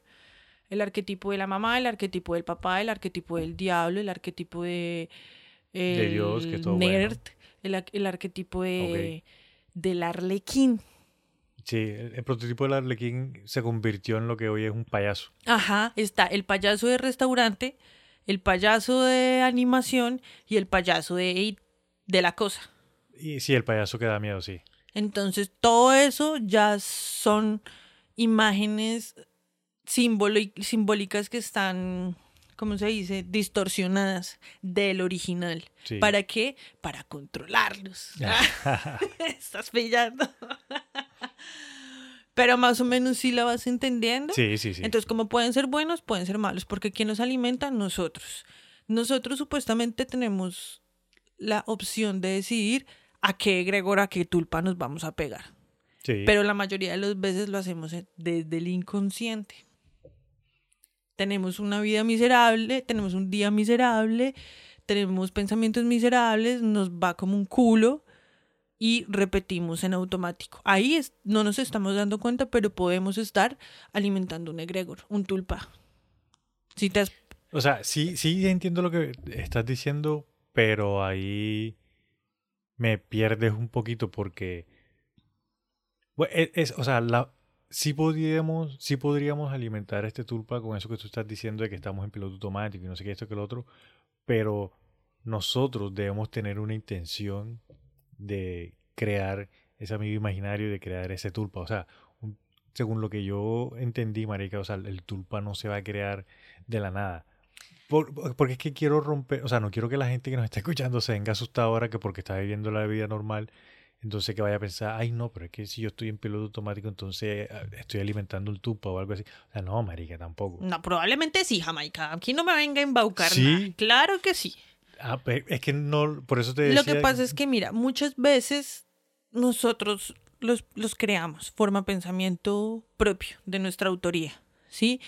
El arquetipo de la mamá, el arquetipo del papá, el arquetipo del diablo, el arquetipo de, De Dios, que todo bueno. El, ar- el arquetipo de, del arlequín. Sí, el, el prototipo del Arlequín se convirtió en lo que hoy es un payaso. Ajá, está el payaso de restaurante, el payaso de animación y el payaso de, de la cosa. Y sí, el payaso que da miedo, sí. Entonces, todo eso ya son imágenes simbólicas que están, ¿cómo se dice?, distorsionadas del original. Sí. ¿Para qué? Para controlarlos. Estás pillando. Pero más o menos sí la vas entendiendo. Sí, sí, sí. Entonces, como pueden ser buenos, pueden ser malos, porque ¿quién nos alimenta? Nosotros. Nosotros supuestamente tenemos la opción de decidir a qué egregor, a qué tulpa nos vamos a pegar. sí. Pero la mayoría de las veces lo hacemos desde el inconsciente. Tenemos una vida miserable, tenemos un día miserable, tenemos pensamientos miserables, nos va como un culo y repetimos en automático. Ahí es- no nos estamos dando cuenta, pero podemos estar alimentando un egregor, un tulpa. Si te O sea, sí, sí entiendo lo que estás diciendo, pero ahí me pierdes un poquito porque, es, es- o sea, la, sí podríamos, sí podríamos alimentar este tulpa con eso que tú estás diciendo de que estamos en piloto automático y no sé qué esto que lo otro, pero nosotros debemos tener una intención de crear ese amigo imaginario, de crear ese tulpa, o sea, según lo que yo entendí, marica, o sea, el tulpa no se va a crear de la nada. Por- por- porque es que quiero romper, o sea, no quiero que la gente que nos está escuchando se venga asustada ahora que porque está viviendo la vida normal, entonces que vaya a pensar, ay no, pero es que si yo estoy en piloto automático, entonces eh, estoy alimentando el tupa o algo así. O sea, no, marica, tampoco. No, probablemente sí, Jamaica. Aquí no me venga a embaucar ¿Sí? nada. Claro que sí. Ah, pe- es que no, por eso te decía. Lo que pasa es que, mira, muchas veces nosotros los, los creamos, forma pensamiento propio de nuestra autoría, ¿sí?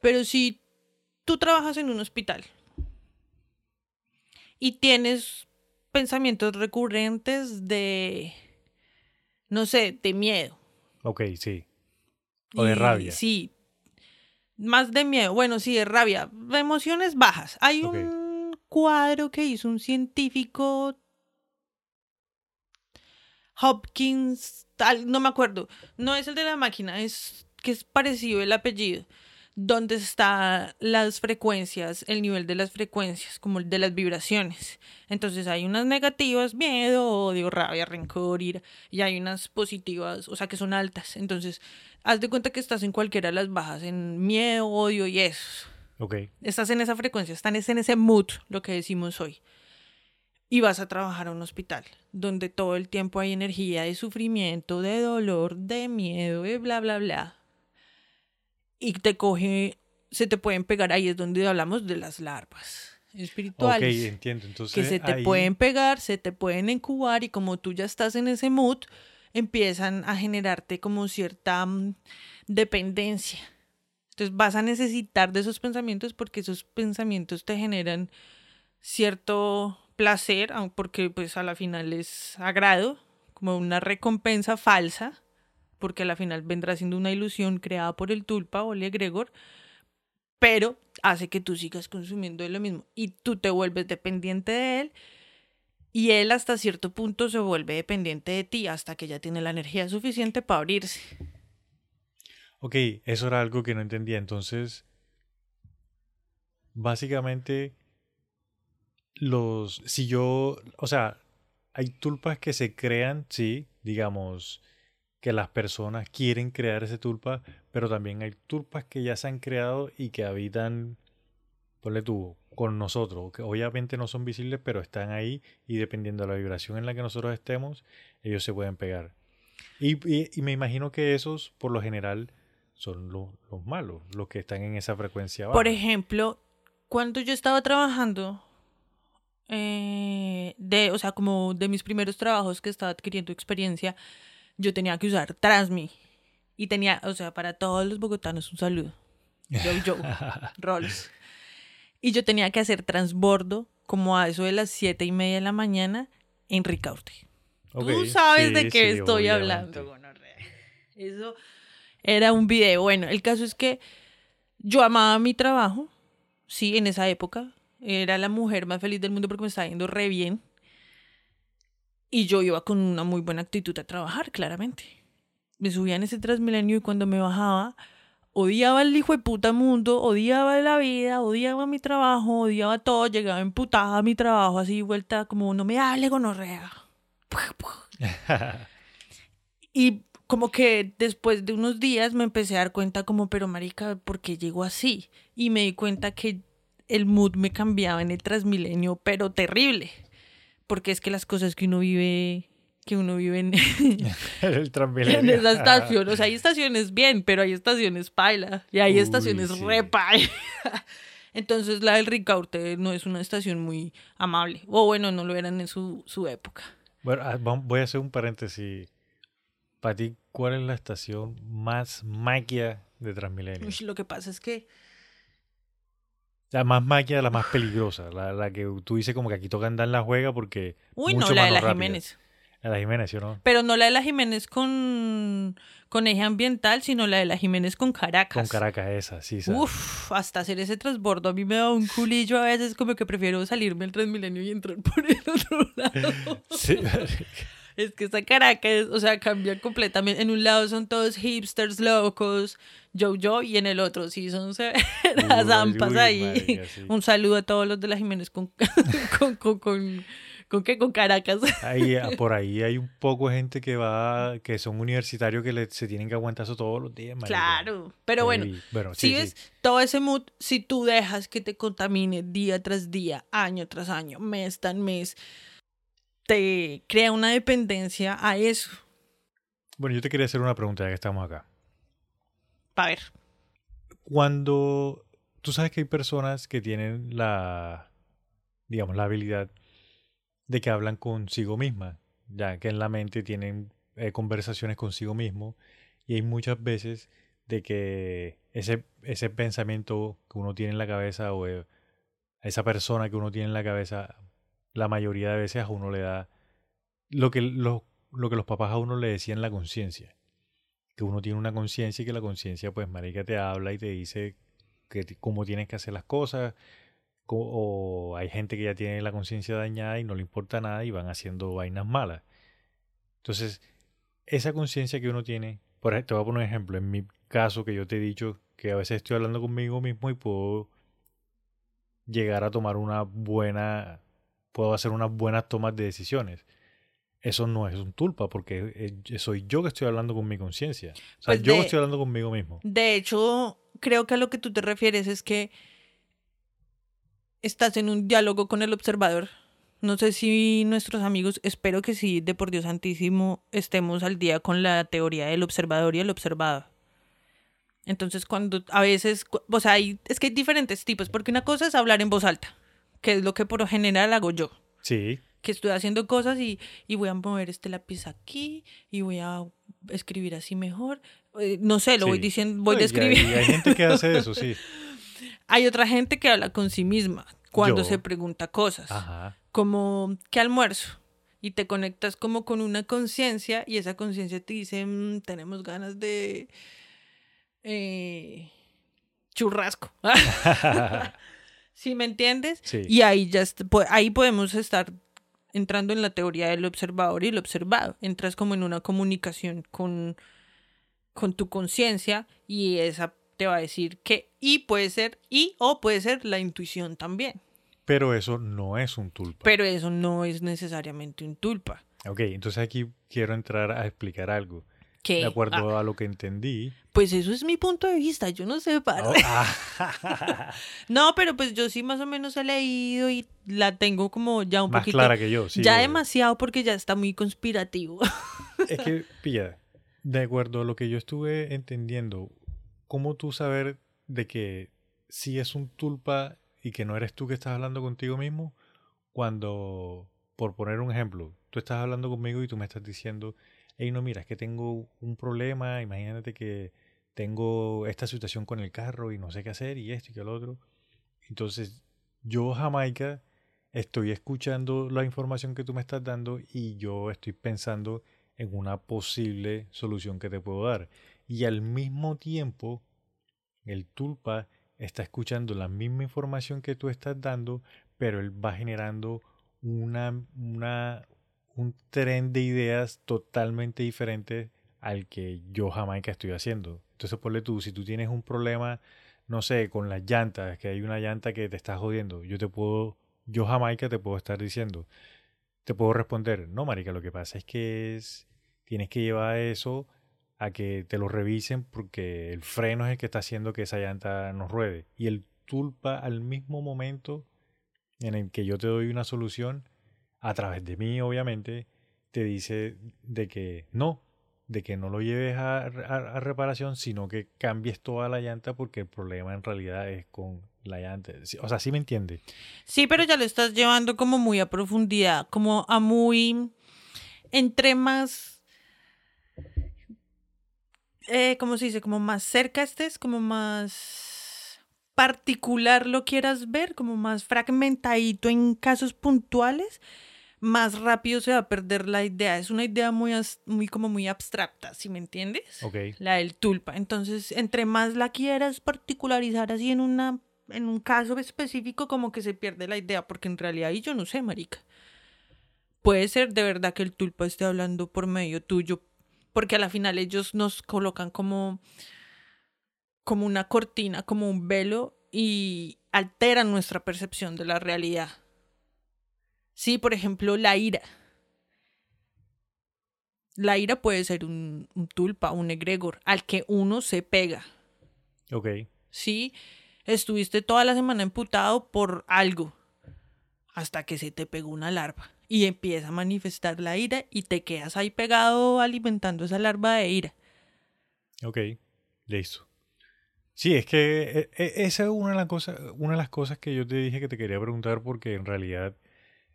Pero si tú trabajas en un hospital y tienes pensamientos recurrentes de, no sé, de miedo. Ok, sí. O de y- rabia. Sí. Más de miedo. Bueno, sí, de rabia. Emociones bajas. Hay un cuadro que hizo un científico Hopkins, tal, no me acuerdo. No es el de la máquina, es que es parecido el apellido. Donde está las frecuencias, el nivel de las frecuencias, como el de las vibraciones. Entonces hay unas negativas, miedo, odio, rabia, rencor, ira, y hay unas positivas, o sea que son altas. Entonces, haz de cuenta que estás en cualquiera de las bajas, en miedo, odio y eso. Ok, Estás en esa frecuencia, estás en ese mood, lo que decimos hoy. Y vas a trabajar a un hospital, donde todo el tiempo hay energía de sufrimiento, de dolor, de miedo, de bla, bla, bla. Y te coge, se te pueden pegar, ahí es donde hablamos de las larvas ok, espirituales. entiendo. Entonces, que se te ahí- pueden pegar, se te pueden incubar y como tú ya estás en ese mood, empiezan a generarte como cierta mm, dependencia. Entonces vas a necesitar de esos pensamientos porque esos pensamientos te generan cierto placer, porque pues a la final es agrado, como una recompensa falsa, porque a la final vendrá siendo una ilusión creada por el tulpa o el egregor, pero hace que tú sigas consumiendo de lo mismo y tú te vuelves dependiente de él y él hasta cierto punto se vuelve dependiente de ti hasta que ya tiene la energía suficiente para abrirse. Ok, eso era algo que no entendía. Entonces, básicamente, los, si yo, o sea, hay tulpas que se crean, sí, digamos, que las personas quieren crear ese tulpa, pero también hay tulpas que ya se han creado y que habitan, ponle tú, con nosotros, que obviamente no son visibles, pero están ahí y dependiendo de la vibración en la que nosotros estemos, ellos se pueden pegar. Y, y, me imagino que esos, por lo general, son los, los malos, los que están en esa frecuencia baja. Por ejemplo, cuando yo estaba trabajando, eh, de, o sea, como de mis primeros trabajos que estaba adquiriendo experiencia, yo tenía que usar Transmi. Y tenía, o sea, para todos los bogotanos un saludo. Yo, yo, Rolls. Y yo tenía que hacer transbordo como a eso de las siete y media de la mañana en Ricaurte. Tú sabes de qué estoy hablando. Eso era un video. Bueno, el caso es que yo amaba mi trabajo, sí, en esa época. Era la mujer más feliz del mundo porque me estaba yendo re bien. Y yo iba con una muy buena actitud a trabajar, claramente. Me subía en ese Transmilenio y cuando me bajaba, odiaba el hijo de puta mundo, odiaba la vida, odiaba mi trabajo, odiaba todo, llegaba emputada a mi trabajo, así vuelta como no me hable gonorrea. y como que después de unos días me empecé a dar cuenta como, pero marica, ¿por qué llegó así? Y me di cuenta que el mood me cambiaba en el Transmilenio, pero terrible. Porque es que las cosas que uno vive que uno vive en, el en esa estación. O sea, hay estaciones bien, pero hay estaciones paila y hay estaciones re paila. Entonces la del Ricaurte no es una estación muy amable. O bueno, no lo eran en su, su época. Bueno, ah, voy a hacer un paréntesis. Para ti, ¿cuál es la estación más maquia de Transmilenio? lo que pasa es que... La más maquia, la más peligrosa. La, la que tú dices como que aquí toca andar en la juega porque... Uy, no, la de la Jiménez. La de Jiménez, ¿sí o no? Pero no la de la Jiménez con, con eje ambiental, sino la de la Jiménez con Caracas. Con Caracas, esa, sí. Uf, hasta hacer ese transbordo a mí me da un culillo a veces, como que prefiero salirme el Transmilenio y entrar por el otro lado. sí, Es que esa Caracas, o sea, cambia completamente. En un lado son todos hipsters locos, yo yo, y en el otro sí son las zampas ahí. Un saludo a todos los de la Jiménez con, con, con ¿Con qué? Con Caracas. Ahí, ah, por ahí hay un poco de gente que va, que son universitarios que se tienen que aguantar eso todos los días. Claro, pero bueno, si ves todo ese mood, si tú dejas que te contamine día tras día, año tras año, mes tras mes, te crea una dependencia a eso. Bueno, yo te quería hacer una pregunta ya que estamos acá. A ver. Cuando tú sabes que hay personas que tienen la, digamos, la habilidad de que hablan consigo misma, ya que en la mente tienen eh, conversaciones consigo mismo y hay muchas veces de que ese, ese pensamiento que uno tiene en la cabeza o eh, esa persona que uno tiene en la cabeza, la mayoría de veces a uno le da lo que, lo, que los papás a uno le decían la conciencia. Que uno tiene una conciencia y que la conciencia, pues, marica, te habla y te dice que, cómo tienes que hacer las cosas, o hay gente que ya tiene la conciencia dañada y no le importa nada y van haciendo vainas malas. Entonces, esa conciencia que uno tiene, por ejemplo, te voy a poner un ejemplo, en mi caso que yo te he dicho que a veces estoy hablando conmigo mismo y puedo llegar a tomar una buena, puedo hacer unas buenas tomas de decisiones. Eso no es un tulpa porque soy yo que estoy hablando con mi conciencia. O sea, pues yo estoy hablando conmigo mismo. De hecho, creo que a lo que tú te refieres es que estás en un diálogo con el observador. No sé si nuestros amigos, espero que sí, de por Dios Santísimo, estemos al día con la teoría del observador y el observado. Entonces, cuando a veces, o sea, hay, es que hay diferentes tipos, porque una cosa es hablar en voz alta, que es lo que por lo general hago yo. Sí. Que estoy haciendo cosas y, y voy a mover este lápiz aquí y voy a escribir así mejor. Eh, no sé, lo voy diciendo, voy a escribir. hay gente que hace eso, sí. Hay otra gente que habla con sí misma cuando se pregunta cosas, como ¿qué almuerzo? Y te conectas como con una conciencia y esa conciencia te dice, mm, tenemos ganas de eh, churrasco. ¿Sí me entiendes? Y ahí ya ahí podemos estar entrando en la teoría del observador y el observado. Entras como en una comunicación con, con tu conciencia y esa te va a decir que y puede ser y o puede ser la intuición también. Pero eso no es un tulpa. Pero eso no es necesariamente un tulpa. Ok, entonces aquí quiero entrar a explicar algo. ¿Qué? De acuerdo Ah, a lo que entendí. Pues eso es mi punto de vista, yo no sé, para. Oh, ah, No, pero pues yo sí más o menos he leído y la tengo como ya un más poquito. clara que yo. Sí, ya demasiado porque ya está muy conspirativo. Es que, pilla, de acuerdo a lo que yo estuve entendiendo, ¿cómo tú saber de que si es un tulpa y que no eres tú que estás hablando contigo mismo? Cuando, por poner un ejemplo, tú estás hablando conmigo y tú me estás diciendo, hey, no, mira, es que tengo un problema, imagínate que tengo esta situación con el carro y no sé qué hacer y esto y que lo otro. Entonces, yo, Jamaica, estoy escuchando la información que tú me estás dando y yo estoy pensando en una posible solución que te puedo dar. Y al mismo tiempo, el tulpa está escuchando la misma información que tú estás dando, pero él va generando una, una, un tren de ideas totalmente diferente al que yo Jamaica estoy haciendo. Entonces, ponle tú, si tú tienes un problema, no sé, con las llantas, que hay una llanta que te está jodiendo, yo te puedo, yo Jamaica te puedo estar diciendo, te puedo responder, no, marica, lo que pasa es que es, tienes que llevar eso a que te lo revisen porque el freno es el que está haciendo que esa llanta no ruede. Y el tulpa al mismo momento en el que yo te doy una solución, a través de mí, obviamente, te dice de que no, de que no lo lleves a, a- reparación, sino que cambies toda la llanta porque el problema en realidad es con la llanta. O sea, sí me entiende. Sí, pero ya lo estás llevando como muy a profundidad, como a muy... Entre más... Eh, ¿Cómo se dice? Como más cerca estés, como más particular lo quieras ver, como más fragmentadito en casos puntuales, más rápido se va a perder la idea. Es una idea muy, muy como muy abstracta, ¿sí me entiendes? Ok. La del tulpa. Entonces, entre más la quieras particularizar así en una en un caso específico como que se pierde la idea, porque en realidad ahí yo no sé, marica. Puede ser de verdad que el tulpa esté hablando por medio tuyo, porque a la final ellos nos colocan como como una cortina, como un velo y alteran nuestra percepción de la realidad. Sí, por ejemplo, la ira. La ira puede ser un, un tulpa, un egregor, al que uno se pega. Ok. Sí, estuviste toda la semana emputado por algo, hasta que se te pegó una larva y empieza a manifestar la ira y te quedas ahí pegado alimentando esa larva de ira. Ok, listo. Sí, es que eh, eh, esa es una de, las cosas, una de las cosas que yo te dije que te quería preguntar porque en realidad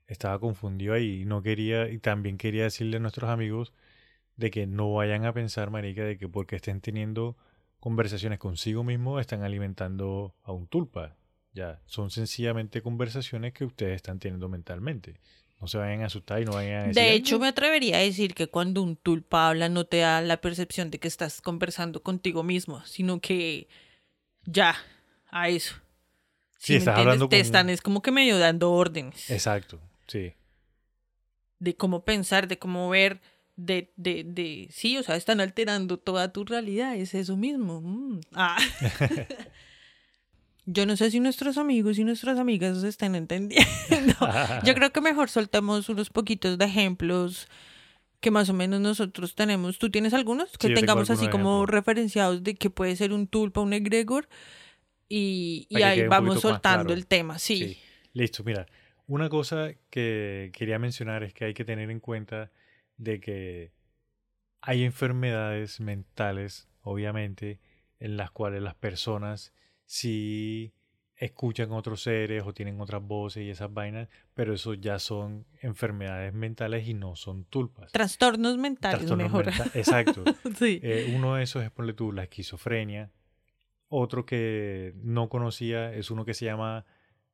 estaba confundido ahí y no quería, y también quería decirle a nuestros amigos de que no vayan a pensar, marica, de que porque estén teniendo conversaciones consigo mismo están alimentando a un tulpa. Ya, son sencillamente conversaciones que ustedes están teniendo mentalmente. No se vayan a asustar y no vayan a decir. De "Ay, hecho, no". me atrevería a decir que cuando un tulpa habla no te da la percepción de que estás conversando contigo mismo, sino que ya, a eso. Sí, me estás entiendes? hablando Te están es como que medio dando órdenes Exacto, sí. de cómo pensar, de cómo ver, de, de, de, sí, o sea, están alterando toda tu realidad, es eso mismo. mm. Ah. Yo no sé si nuestros amigos y nuestras amigas se están entendiendo. Yo creo que mejor soltemos unos poquitos de ejemplos que más o menos nosotros tenemos. ¿Tú tienes algunos que Sí, tengamos así como ejemplos. referenciados de que puede ser un tulpa, un egregor? Y, y ahí vamos soltando claro. el tema, sí. Sí. Listo, mira, una cosa que quería mencionar es que hay que tener en cuenta de que hay enfermedades mentales, obviamente, en las cuales las personas sí escuchan otros seres o tienen otras voces y esas vainas, pero eso ya son enfermedades mentales y no son tulpas. Trastornos mentales, Trastornos mejor. menta- Exacto. sí. Eh, uno de esos es, ponle tú, la esquizofrenia. Otro que no conocía es uno que se llama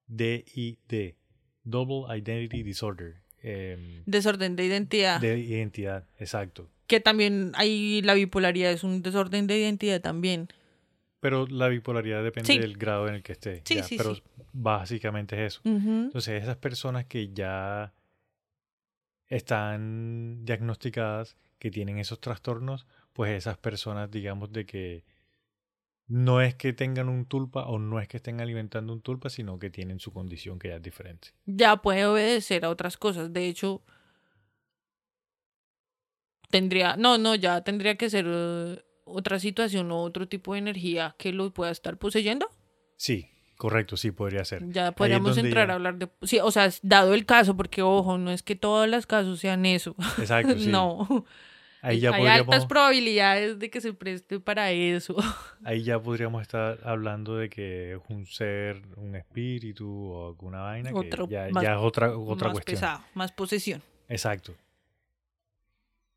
DID, Double Identity Disorder. em, Desorden de identidad. de identidad, exacto. Que también hay la bipolaridad, es un desorden de identidad también. Pero la bipolaridad depende Sí. del grado en el que esté. Sí, ya, sí, pero básicamente es eso. Entonces, esas personas que ya están diagnosticadas, que tienen esos trastornos, pues esas personas, digamos, de que no es que tengan un tulpa o no es que estén alimentando un tulpa, sino que tienen su condición que ya es diferente. Ya puede obedecer a otras cosas. De hecho, tendría, no, no, ya tendría que ser eh, otra situación o otro tipo de energía que lo pueda estar poseyendo. Sí, correcto, sí, podría ser. Ya podríamos entrar ya- a hablar de... Sí, o sea, dado el caso, porque ojo, no es que todos los casos sean eso. Exacto, sí. no. Ahí ya, Hay altas podríamos, probabilidades de que se preste para eso. ahí ya podríamos estar hablando de que es un ser, un espíritu o alguna vaina que Otro ya, más- ya es otra, otra más cuestión. pesado, más posesión. Exacto.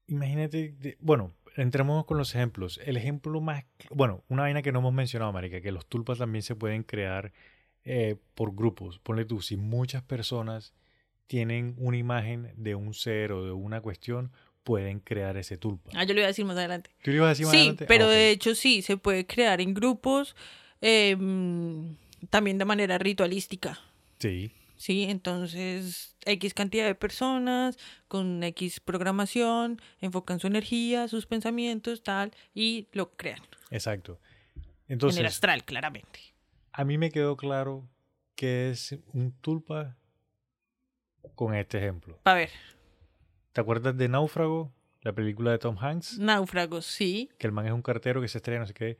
Imagínate, de- bueno, entremos con los ejemplos. El ejemplo más, bueno, una vaina que no hemos mencionado, marica, que los tulpas también se pueden crear eh, por grupos. Ponle tú, si muchas personas tienen una imagen de un ser o de una cuestión, pueden crear ese tulpa. Ah, yo lo voy a decir más adelante. ¿Tú lo ibas a decir más Sí, adelante? Ah, pero ok. de hecho sí, se puede crear en grupos, eh, mm, también de manera ritualística. Sí, Sí, entonces X cantidad de personas con X programación enfocan su energía, sus pensamientos, tal, y lo crean. exacto. en el Entonces, astral, claramente. a mí me quedó claro que es un tulpa con este ejemplo. A ver, ¿Te acuerdas de Náufrago? La película de Tom Hanks. náufragos, sí. Que el man es un cartero que se estrella, no sé qué.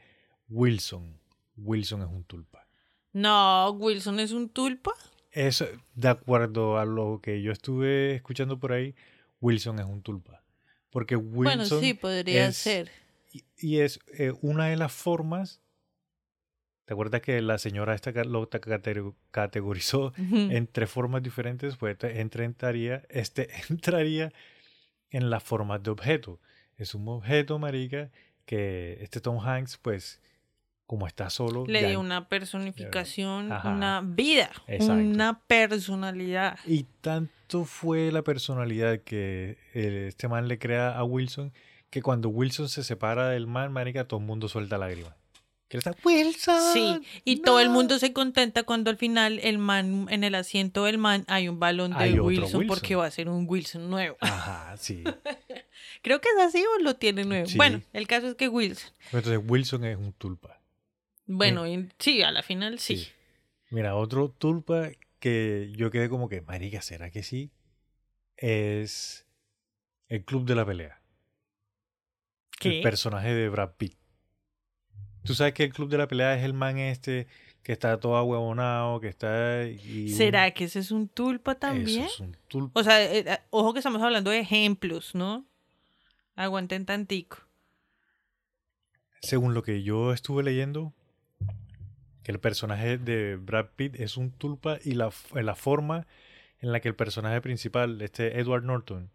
Wilson. Wilson es un tulpa. No, Wilson es un tulpa. Eso, de acuerdo a lo que yo estuve escuchando por ahí, Wilson es un tulpa. Porque Wilson. bueno, sí, podría es- ser. Y, y es eh, una de las formas. ¿Te acuerdas que la señora esta lo categorizó en tres formas diferentes? Pues este entraría, este entraría en las formas de objeto. Es un objeto, marica, que este Tom Hanks, pues, como está solo, Le dio una personificación, una vida, Exacto. una personalidad. Y tanto fue la personalidad que eh, este man le crea a Wilson, que cuando Wilson se separa del man, marica, todo el mundo suelta lágrimas. Que está, Wilson. Sí, y todo el no". mundo se contenta cuando al final el man, en el asiento del man, hay un balón de Wilson, porque va a ser un Wilson nuevo. Ajá, sí. Creo que es así o lo tiene nuevo. Sí. Bueno, el caso es que Wilson. Entonces Wilson es un tulpa. Bueno, y- sí, a la final sí. Sí. Mira, otro tulpa que yo quedé como que, marica, ¿será que sí? Es el Club de la Pelea. ¿Qué? El personaje de Brad Pitt. Tú sabes que el Club de la Pelea es el man este que está todo ahuevonado, que está... Y ¿Será que ese es un tulpa Eso también? es un tulpa. O sea, eh, eh, ojo que estamos hablando de ejemplos, ¿no? Aguanten tantico. Según lo que yo estuve leyendo, que el personaje de Brad Pitt es un tulpa y la, f- la forma en la que el personaje principal, este Edward Norton,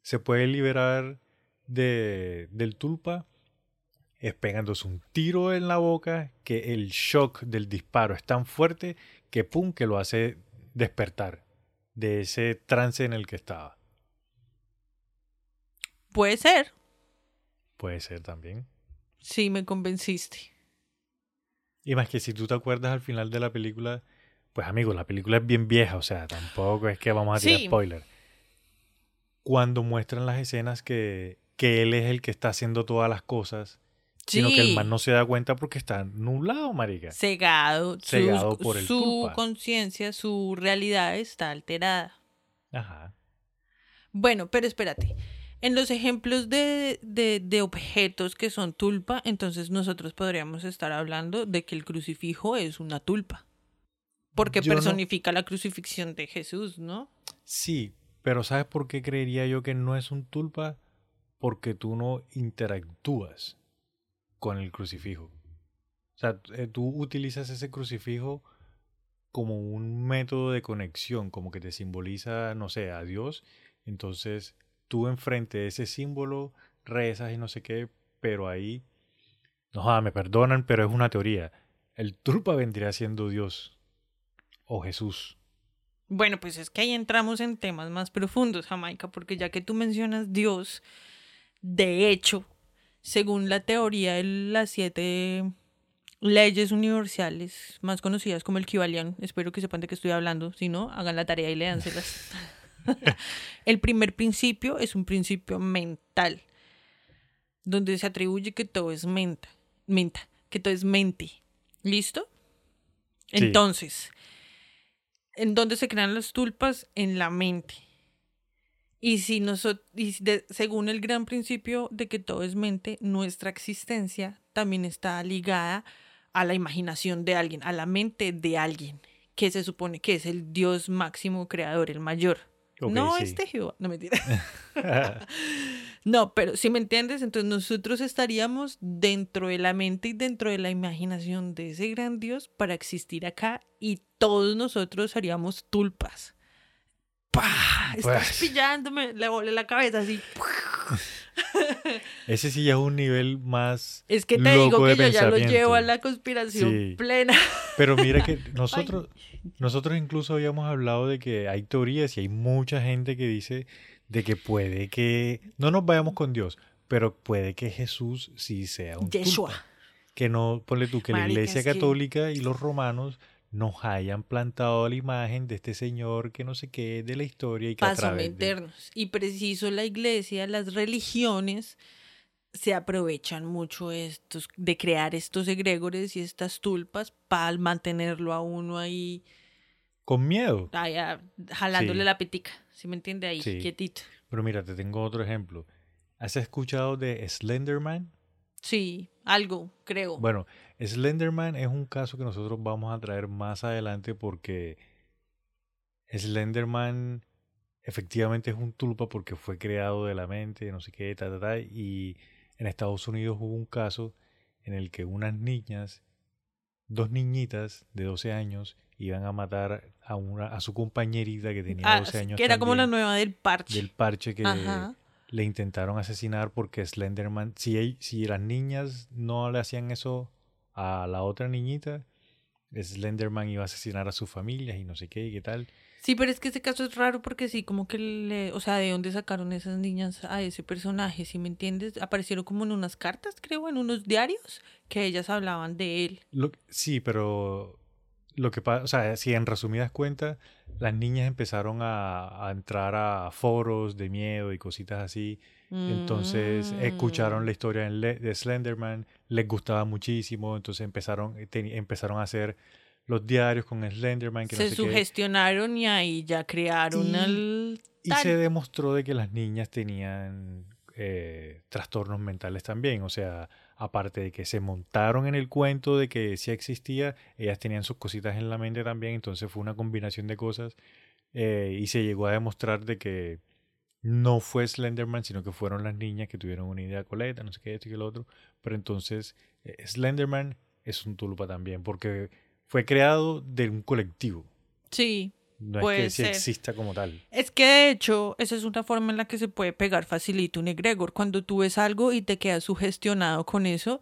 se puede liberar de, del tulpa es pegándose un tiro en la boca que el shock del disparo es tan fuerte que pum que lo hace despertar de ese trance en el que estaba. Puede ser. Puede ser también. Sí, me convenciste. Y más que si tú te acuerdas al final de la película, pues amigo, la película es bien vieja, o sea, tampoco es que vamos a tirar Sí. spoiler. Cuando muestran las escenas que, que él es el que está haciendo todas las cosas, sino que el man no se da cuenta porque está nublado, marica. Cegado. Su- Cegado por el Su conciencia, su realidad está alterada. Ajá. Bueno, pero espérate. En los ejemplos de, de, de objetos que son tulpa, entonces nosotros podríamos estar hablando de que el crucifijo es una tulpa. Porque Yo no- personifica la crucifixión de Jesús, ¿no? Sí, pero ¿sabes por qué creería yo que no es un tulpa? Porque tú no interactúas con el crucifijo. O sea, eh, tú utilizas ese crucifijo como un método de conexión, como que te simboliza, no sé, a Dios. Entonces, tú enfrente de ese símbolo rezas y no sé qué, pero ahí, no, joda, me perdonan, pero es una teoría. El tulpa vendría siendo Dios o Jesús. Bueno, pues es que ahí entramos en temas más profundos, Jamaica, porque ya que tú mencionas Dios, de hecho, según la teoría de las siete leyes universales más conocidas como el Kybalion, espero que sepan de qué estoy hablando, si no, hagan la tarea y léanselas. el primer principio es un principio mental, donde se atribuye que todo es menta, menta, que todo es mente. ¿Listo? Sí. Entonces, ¿en dónde se crean las tulpas? En la mente. Y si nosotros, según el gran principio de que todo es mente, nuestra existencia también está ligada a la imaginación de alguien, a la mente de alguien, que se supone que es el Dios máximo creador, el mayor. No sí. este Jehová, no mentira. No, pero si me entiendes, entonces nosotros estaríamos dentro de la mente y dentro de la imaginación de ese gran Dios para existir acá y todos nosotros haríamos tulpas. ¡Pah! Estás Pues. pillándome, le volé la cabeza así. Ese sí ya es un nivel más. Es que te digo que yo ya lo llevo a la conspiración Sí. plena. Pero mira que nosotros, nosotros incluso habíamos hablado de que hay teorías y hay mucha gente que dice de que puede que no nos vayamos con Dios, pero puede que Jesús sí sea un Yeshua. tulpa. Que no, ponle tú, que la iglesia que- católica y los romanos nos hayan plantado la imagen de este señor que no sé qué de la historia y que a Paso través de- meternos. Y preciso la iglesia, las religiones se aprovechan mucho estos, de crear estos egregores y estas tulpas para mantenerlo a uno ahí, con miedo. ah, jalándole Sí. la pitica. ¿Sí me entiende? Ahí, Sí. quietito. Pero mira, te tengo otro ejemplo. ¿Has escuchado de Slenderman? Sí, algo, creo. Bueno, Slenderman es un caso que nosotros vamos a traer más adelante porque Slenderman efectivamente es un tulpa porque fue creado de la mente, no sé qué, ta, ta, ta, y en Estados Unidos hubo un caso en el que unas niñas, dos niñitas de 12 años, iban a matar a una a su compañerita que tenía Ah, 12 años que era como la nueva del parche. del parche que Ajá. Le intentaron asesinar porque Slenderman, si, si las niñas no le hacían eso a la otra niñita, Slenderman iba a asesinar a sus familias y no sé qué y qué tal. Sí, pero es que este caso es raro porque sí, como que le, o sea, ¿de dónde sacaron esas niñas a ese personaje? ¿Sí me entiendes? Aparecieron como en unas cartas, creo, en unos diarios, que ellas hablaban de él. Lo- sí, pero lo que pasa, o sea, si en resumidas cuentas, las niñas empezaron a, a entrar a foros de miedo y cositas así. Entonces escucharon la Mm. historia en Le- de Slenderman, les gustaba muchísimo, entonces empezaron, eh, te- empezaron a hacer los diarios con Slenderman, que Se no sé qué. sugestionaron y ahí ya crearon Y- el... Y se demostró de que las niñas tenían eh, trastornos mentales también. O sea, aparte de que se montaron en el cuento de que sí existía, ellas tenían sus cositas en la mente también. Entonces fue una combinación de cosas. eh, y se llegó a demostrar de que no fue Slenderman, sino que fueron las niñas que tuvieron una idea coleta, no sé qué, esto y lo otro. Pero entonces, eh, Slenderman es un tulpa también, porque fue creado de un colectivo. Sí, No Puede es que ser. exista como tal. Es que de hecho, esa es una forma en la que se puede pegar facilito un egregor. Cuando tú ves algo y te quedas sugestionado con eso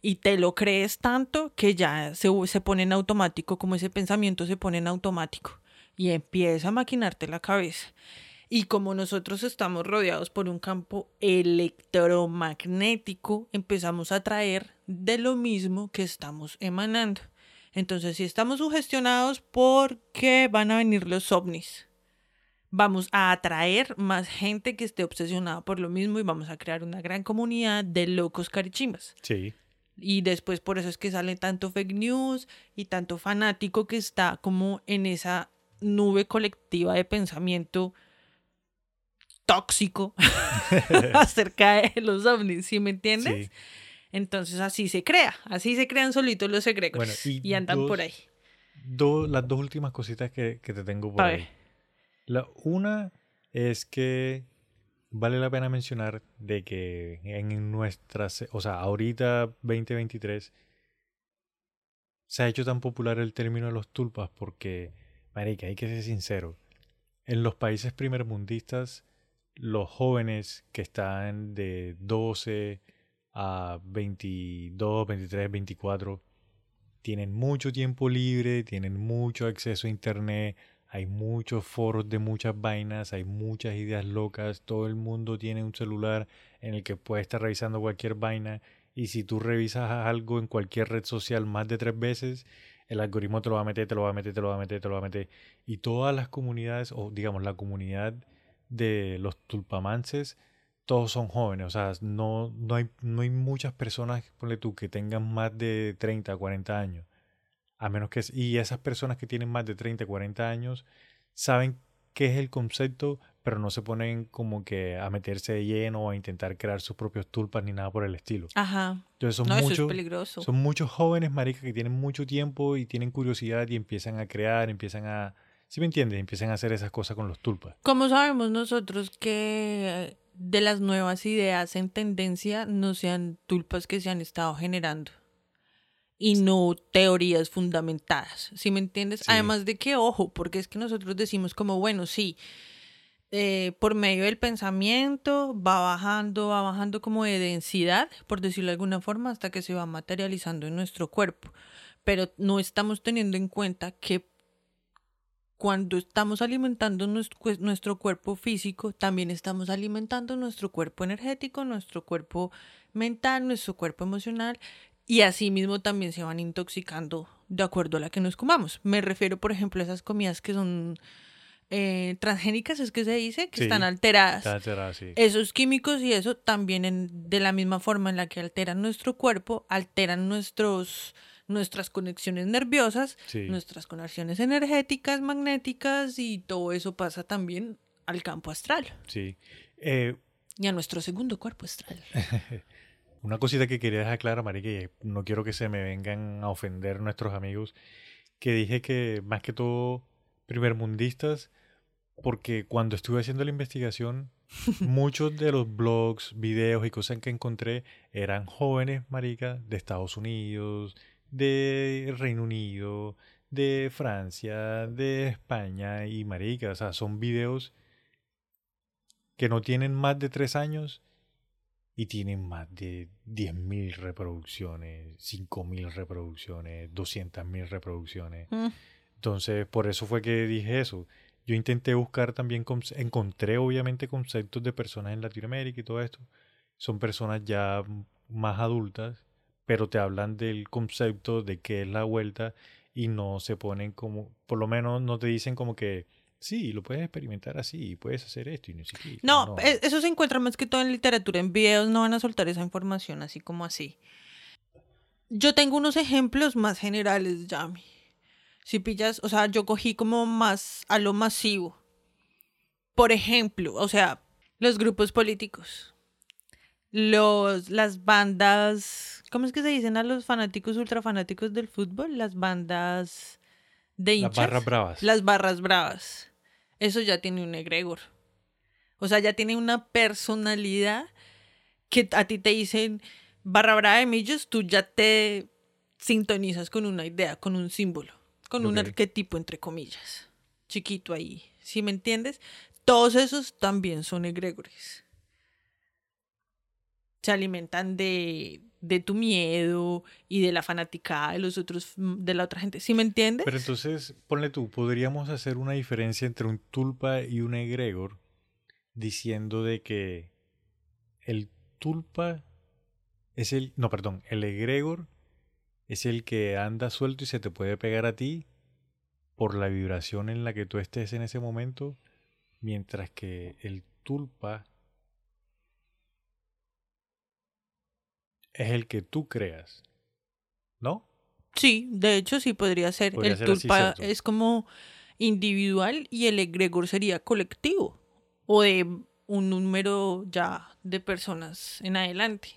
y te lo crees tanto que ya se, se pone en automático, como ese pensamiento se pone en automático y empieza a maquinarte la cabeza. Y como nosotros estamos rodeados por un campo electromagnético, empezamos a traer de lo mismo que estamos emanando. Entonces, si estamos sugestionados, ¿por qué van a venir los ovnis? Vamos a atraer más gente que esté obsesionada por lo mismo y vamos a crear una gran comunidad de locos carichimbas. Sí. Y después por eso es que sale tanto fake news y tanto fanático que está como en esa nube colectiva de pensamiento tóxico acerca de los ovnis, ¿sí me entiendes? Sí. Entonces así se crea, así se crean solitos los egregores Bueno, y y, andan por ahí. Las dos últimas cositas que, que te tengo por ahí. La una es que vale la pena mencionar de que en nuestras, o sea, ahorita 2023 se ha hecho tan popular el término de los tulpas porque, marica, hay que ser sincero, en los países primermundistas los jóvenes que están de 12 a 22, 23, 24 tienen mucho tiempo libre, tienen mucho acceso a internet, hay muchos foros de muchas vainas, hay muchas ideas locas, todo el mundo tiene un celular en el que puede estar revisando cualquier vaina y si tú revisas algo en cualquier red social más de tres veces, el algoritmo te lo va a meter, te lo va a meter, te lo va a meter, te lo va a meter. Y todas las comunidades, o digamos la comunidad de los tulpamances, todos son jóvenes, o sea, no, no, hay, no hay muchas personas, ponle tú, que tengan más de 30, 40 años. A menos que... Y esas personas que tienen más de 30, 40 años saben qué es el concepto, pero no se ponen como que a meterse de lleno o a intentar crear sus propios tulpas ni nada por el estilo. Ajá. Entonces son No, eso es muchos, peligroso. son muchos jóvenes, marica, que tienen mucho tiempo y tienen curiosidad y empiezan a crear, empiezan a, ¿sí me entiendes? Empiezan a hacer esas cosas con los tulpas. ¿Cómo sabemos nosotros que de las nuevas ideas en tendencia no sean tulpas que se han estado generando? Y no teorías fundamentadas, ¿sí me entiendes? Sí. Además de que, ojo, porque es que nosotros decimos como, bueno, sí, eh, por medio del pensamiento va bajando, va bajando como de densidad, por decirlo de alguna forma, hasta que se va materializando en nuestro cuerpo. Pero no estamos teniendo en cuenta que cuando estamos alimentando nuestro, cuerpo físico, también estamos alimentando nuestro cuerpo energético, nuestro cuerpo mental, nuestro cuerpo emocional y asimismo también se van intoxicando de acuerdo a la que nos comamos. Me refiero, por ejemplo, a esas comidas que son eh, transgénicas, es que se dice, que Sí, están alteradas. Está así. Esos químicos y eso también en- de la misma forma en la que alteran nuestro cuerpo, alteran nuestros, nuestras conexiones nerviosas, Sí. nuestras conexiones energéticas, magnéticas y todo eso pasa también al campo astral Sí. Eh, y a nuestro segundo cuerpo astral. Una cosita que quería dejar clara, Marica, y no quiero que se me vengan a ofender nuestros amigos, que dije que más que todo primermundistas, porque cuando estuve haciendo la investigación, muchos de los blogs, videos y cosas que encontré eran jóvenes, Marica, de Estados Unidos, de Reino Unido, de Francia, de España y Marica, o sea, son videos que no tienen más de tres años y tienen más de 10.000 reproducciones, 5.000 reproducciones, 200.000 reproducciones. Mm. Entonces, por eso fue que dije eso. Yo intenté buscar también, encontré obviamente conceptos de personas en Latinoamérica y todo esto. Son personas ya más adultas, pero te hablan del concepto de qué es la vuelta y no se ponen como, por lo menos no te dicen como que, sí, lo puedes experimentar así, puedes hacer esto y no sé qué. No, e- eso se encuentra más que todo en literatura, en videos no van a soltar esa información así como así. Yo tengo unos ejemplos más generales, Yami. Si pillas, o sea, yo cogí como más a lo masivo. Por ejemplo, o sea, los grupos políticos. Los, las bandas, ¿cómo es que se dicen a los fanáticos ultrafanáticos del fútbol? Las bandas de Las hinchas. barras bravas. Las barras bravas. Eso ya tiene un egregor. O sea, ya tiene una personalidad que a ti te dicen barra brava de millos, tú ya te sintonizas con una idea, con un símbolo, con un arquetipo, entre comillas. Chiquito ahí. ¿Sí me entiendes? Todos esos también son egregores. Se alimentan de, de tu miedo y de la fanaticada de los otros, de la otra gente. ¿Sí me entiendes? Pero entonces, ponle tú, podríamos hacer una diferencia entre un tulpa y un egregor diciendo de que el tulpa es el, no, perdón, el egregor es el que anda suelto y se te puede pegar a ti por la vibración en la que tú estés en ese momento, mientras que el tulpa es el que tú creas, ¿no? Sí, de hecho sí podría ser. Podría el ser tulpa es como individual y el egregor sería colectivo o de un número ya de personas en adelante.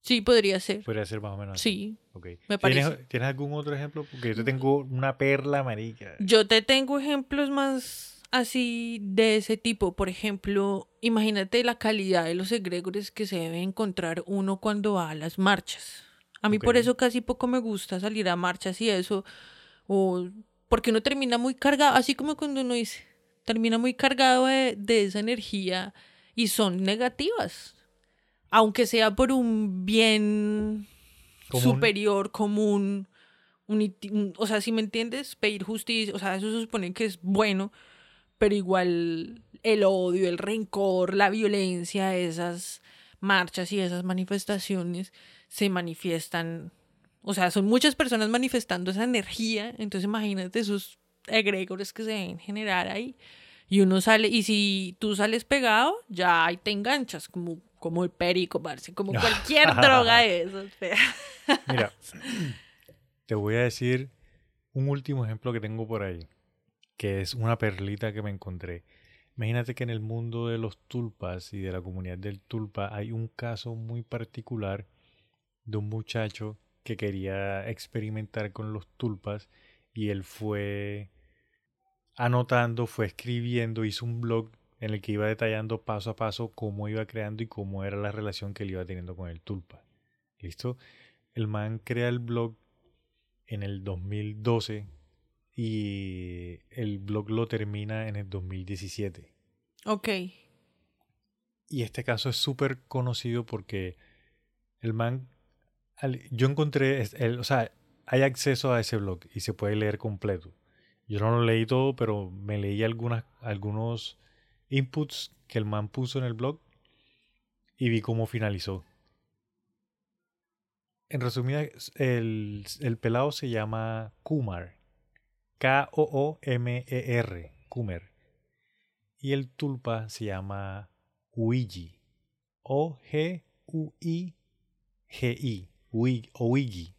Sí, podría ser. Podría ser más o menos. Sí, Ok. me ¿Tienes, parece. ¿Tienes algún otro ejemplo? Porque yo te tengo una perla marica. Yo te tengo ejemplos más así de ese tipo. Por ejemplo, imagínate la calidad de los egregores que se debe encontrar uno cuando va a las marchas. A mí por eso casi poco me gusta salir a marchas y eso. O porque uno termina muy cargado, así como cuando uno dice, termina muy cargado de, de esa energía y son negativas. Aunque sea por un bien Común. superior, común, un- o sea, si me entiendes, pedir justicia, o sea, eso se supone que es bueno, pero igual el odio, el rencor, la violencia, esas marchas y esas manifestaciones se manifiestan, o sea, son muchas personas manifestando esa energía, entonces imagínate esos egregores que se deben generar ahí. Y uno sale, y si tú sales pegado, ya ahí te enganchas, como, como el perico, parce, como cualquier droga de esas. Mira, te voy a decir un último ejemplo que tengo por ahí. Que es una perlita que me encontré. Imagínate que en el mundo de los tulpas y de la comunidad del tulpa hay un caso muy particular de un muchacho que quería experimentar con los tulpas y él fue anotando, fue escribiendo, hizo un blog en el que iba detallando paso a paso cómo iba creando y cómo era la relación que él iba teniendo con el tulpa. ¿Listo? El man crea el blog en el 2012 y el blog lo termina en el 2017. Ok. Y este caso es súper conocido porque el man, yo encontré, el, o sea, hay acceso a ese blog y se puede leer completo. Yo no lo leí todo, pero me leí algunas, algunos inputs que el man puso en el blog y vi cómo finalizó. En resumida, el, el pelado se llama Kumar. K-O-O-M-E-R. Kumar. Y el tulpa se llama Uigi. O-G-U-I-G-I. Uigi.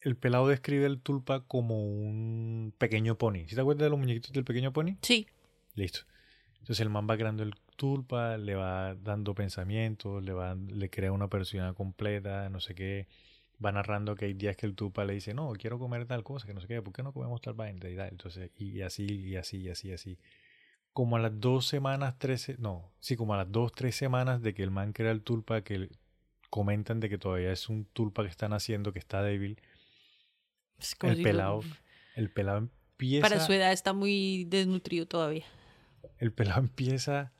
El pelado describe el tulpa como un pequeño pony. ¿Sí te acuerdas de los muñequitos del pequeño pony? Sí. Listo. Entonces el man va creando el tulpa, le va dando pensamientos, le, va, le crea una persona completa, no sé qué. Va narrando que hay días que el tulpa le dice, no, quiero comer tal cosa, que no sé qué, ¿por qué no comemos tal vaina? Y Entonces, y así, y así, y así, y así. Como a las dos semanas, tres, no, sí, como a las dos, tres semanas de que el man crea el tulpa, que comentan de que todavía es un tulpa que están haciendo, que está débil. el pelado, el pelado empieza... Para su edad está muy desnutrido todavía. El pelado empieza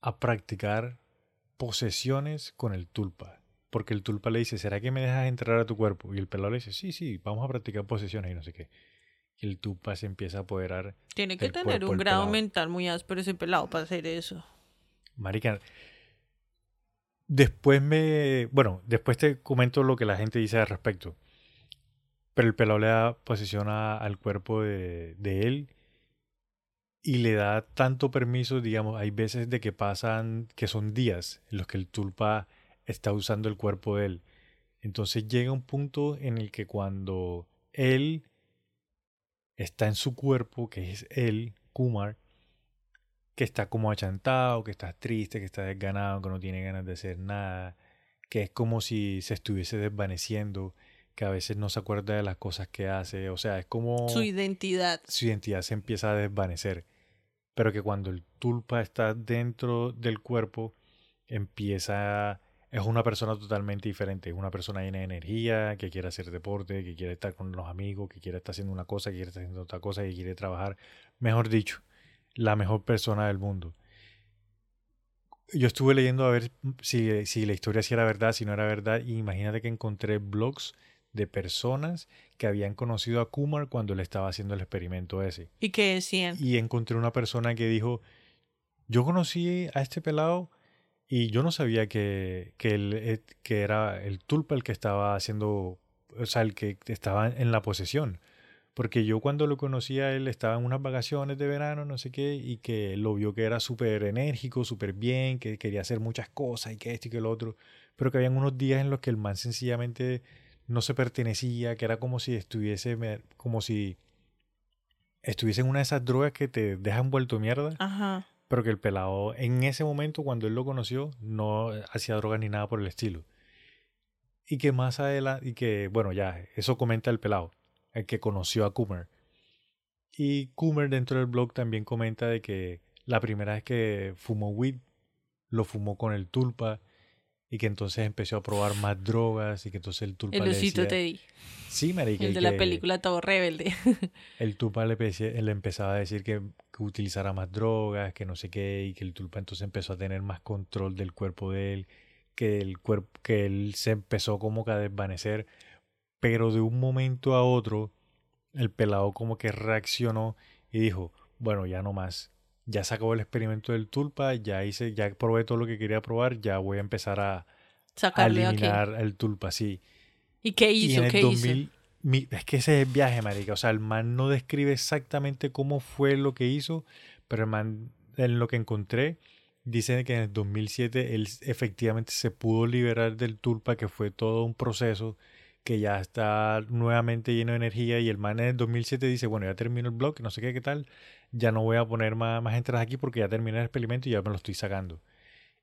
a practicar posesiones con el tulpa. Porque el tulpa le dice, ¿será que me dejas entrar a tu cuerpo? Y el pelado le dice, sí, sí, vamos a practicar posesiones y no sé qué. Y el tulpa se empieza a apoderar. Tiene que tener un grado mental muy áspero ese pelado para hacer eso. Marica, después me... Bueno, después te comento lo que la gente dice al respecto. Pero el pelado le da posesión al cuerpo de, de él y le da tanto permiso, digamos, hay veces de que pasan, que son días en los que el tulpa está usando el cuerpo de él. Entonces llega un punto en el que cuando él está en su cuerpo, que es él, Kumar, que está como achantado, que está triste, que está desganado, que no tiene ganas de hacer nada, que es como si se estuviese desvaneciendo, que a veces no se acuerda de las cosas que hace, o sea, es como... Su identidad. Su identidad se empieza a desvanecer, pero que cuando el tulpa está dentro del cuerpo, empieza... Es una persona totalmente diferente, es una persona llena de energía, que quiere hacer deporte, que quiere estar con los amigos, que quiere estar haciendo una cosa, que quiere estar haciendo otra cosa, que quiere trabajar. Mejor dicho, la mejor persona del mundo. Yo estuve leyendo a ver si, si la historia sí era verdad, si no era verdad, y imagínate que encontré blogs de personas que habían conocido a Kumar cuando él estaba haciendo el experimento ese. ¿Y qué decían? Y encontré una persona que dijo, yo conocí a este pelado y yo no sabía que, que, él, eh, que era el tulpa el que estaba haciendo, o sea, el que estaba en la posesión. Porque yo cuando lo conocía, él estaba en unas vacaciones de verano, no sé qué, y que lo vio que era súper enérgico, súper bien, que quería hacer muchas cosas y que esto y que lo otro. Pero que habían unos días en los que el man sencillamente no se pertenecía, que era como si estuviese, como si estuviese en una de esas drogas que te dejan vuelto mierda. Ajá. Pero que el pelado, en ese momento, cuando él lo conoció, no hacía drogas ni nada por el estilo. Y que más adelante, y que, bueno, ya, eso comenta el pelado, el que conoció a Coomer. Y Coomer dentro del blog también comenta de que la primera vez que fumó weed, lo fumó con el tulpa y que entonces empezó a probar más drogas y que entonces el Tulpa el le decía... te di. Sí, marica. El de la película Todo Rebelde. el Tulpa le, le, empezaba a decir que, que, utilizara más drogas, que no sé qué, y que el Tulpa entonces empezó a tener más control del cuerpo de él, que el cuerpo, que él se empezó como que a desvanecer, pero de un momento a otro, el pelado como que reaccionó y dijo, bueno, ya no más, ya se acabó el experimento del tulpa, ya hice, ya probé todo lo que quería probar, ya voy a empezar a, eliminar el tulpa, sí. ¿Y qué hizo? ¿Qué hizo? es que ese es el viaje, marica. O sea, el man no describe exactamente cómo fue lo que hizo, pero el man, en lo que encontré, dice que en el 2007 él efectivamente se pudo liberar del tulpa, que fue todo un proceso que ya está nuevamente lleno de energía y el man en el 2007 dice, bueno, ya termino el blog, no sé qué, qué tal, ya no voy a poner más, más entradas aquí porque ya terminé el experimento y ya me lo estoy sacando.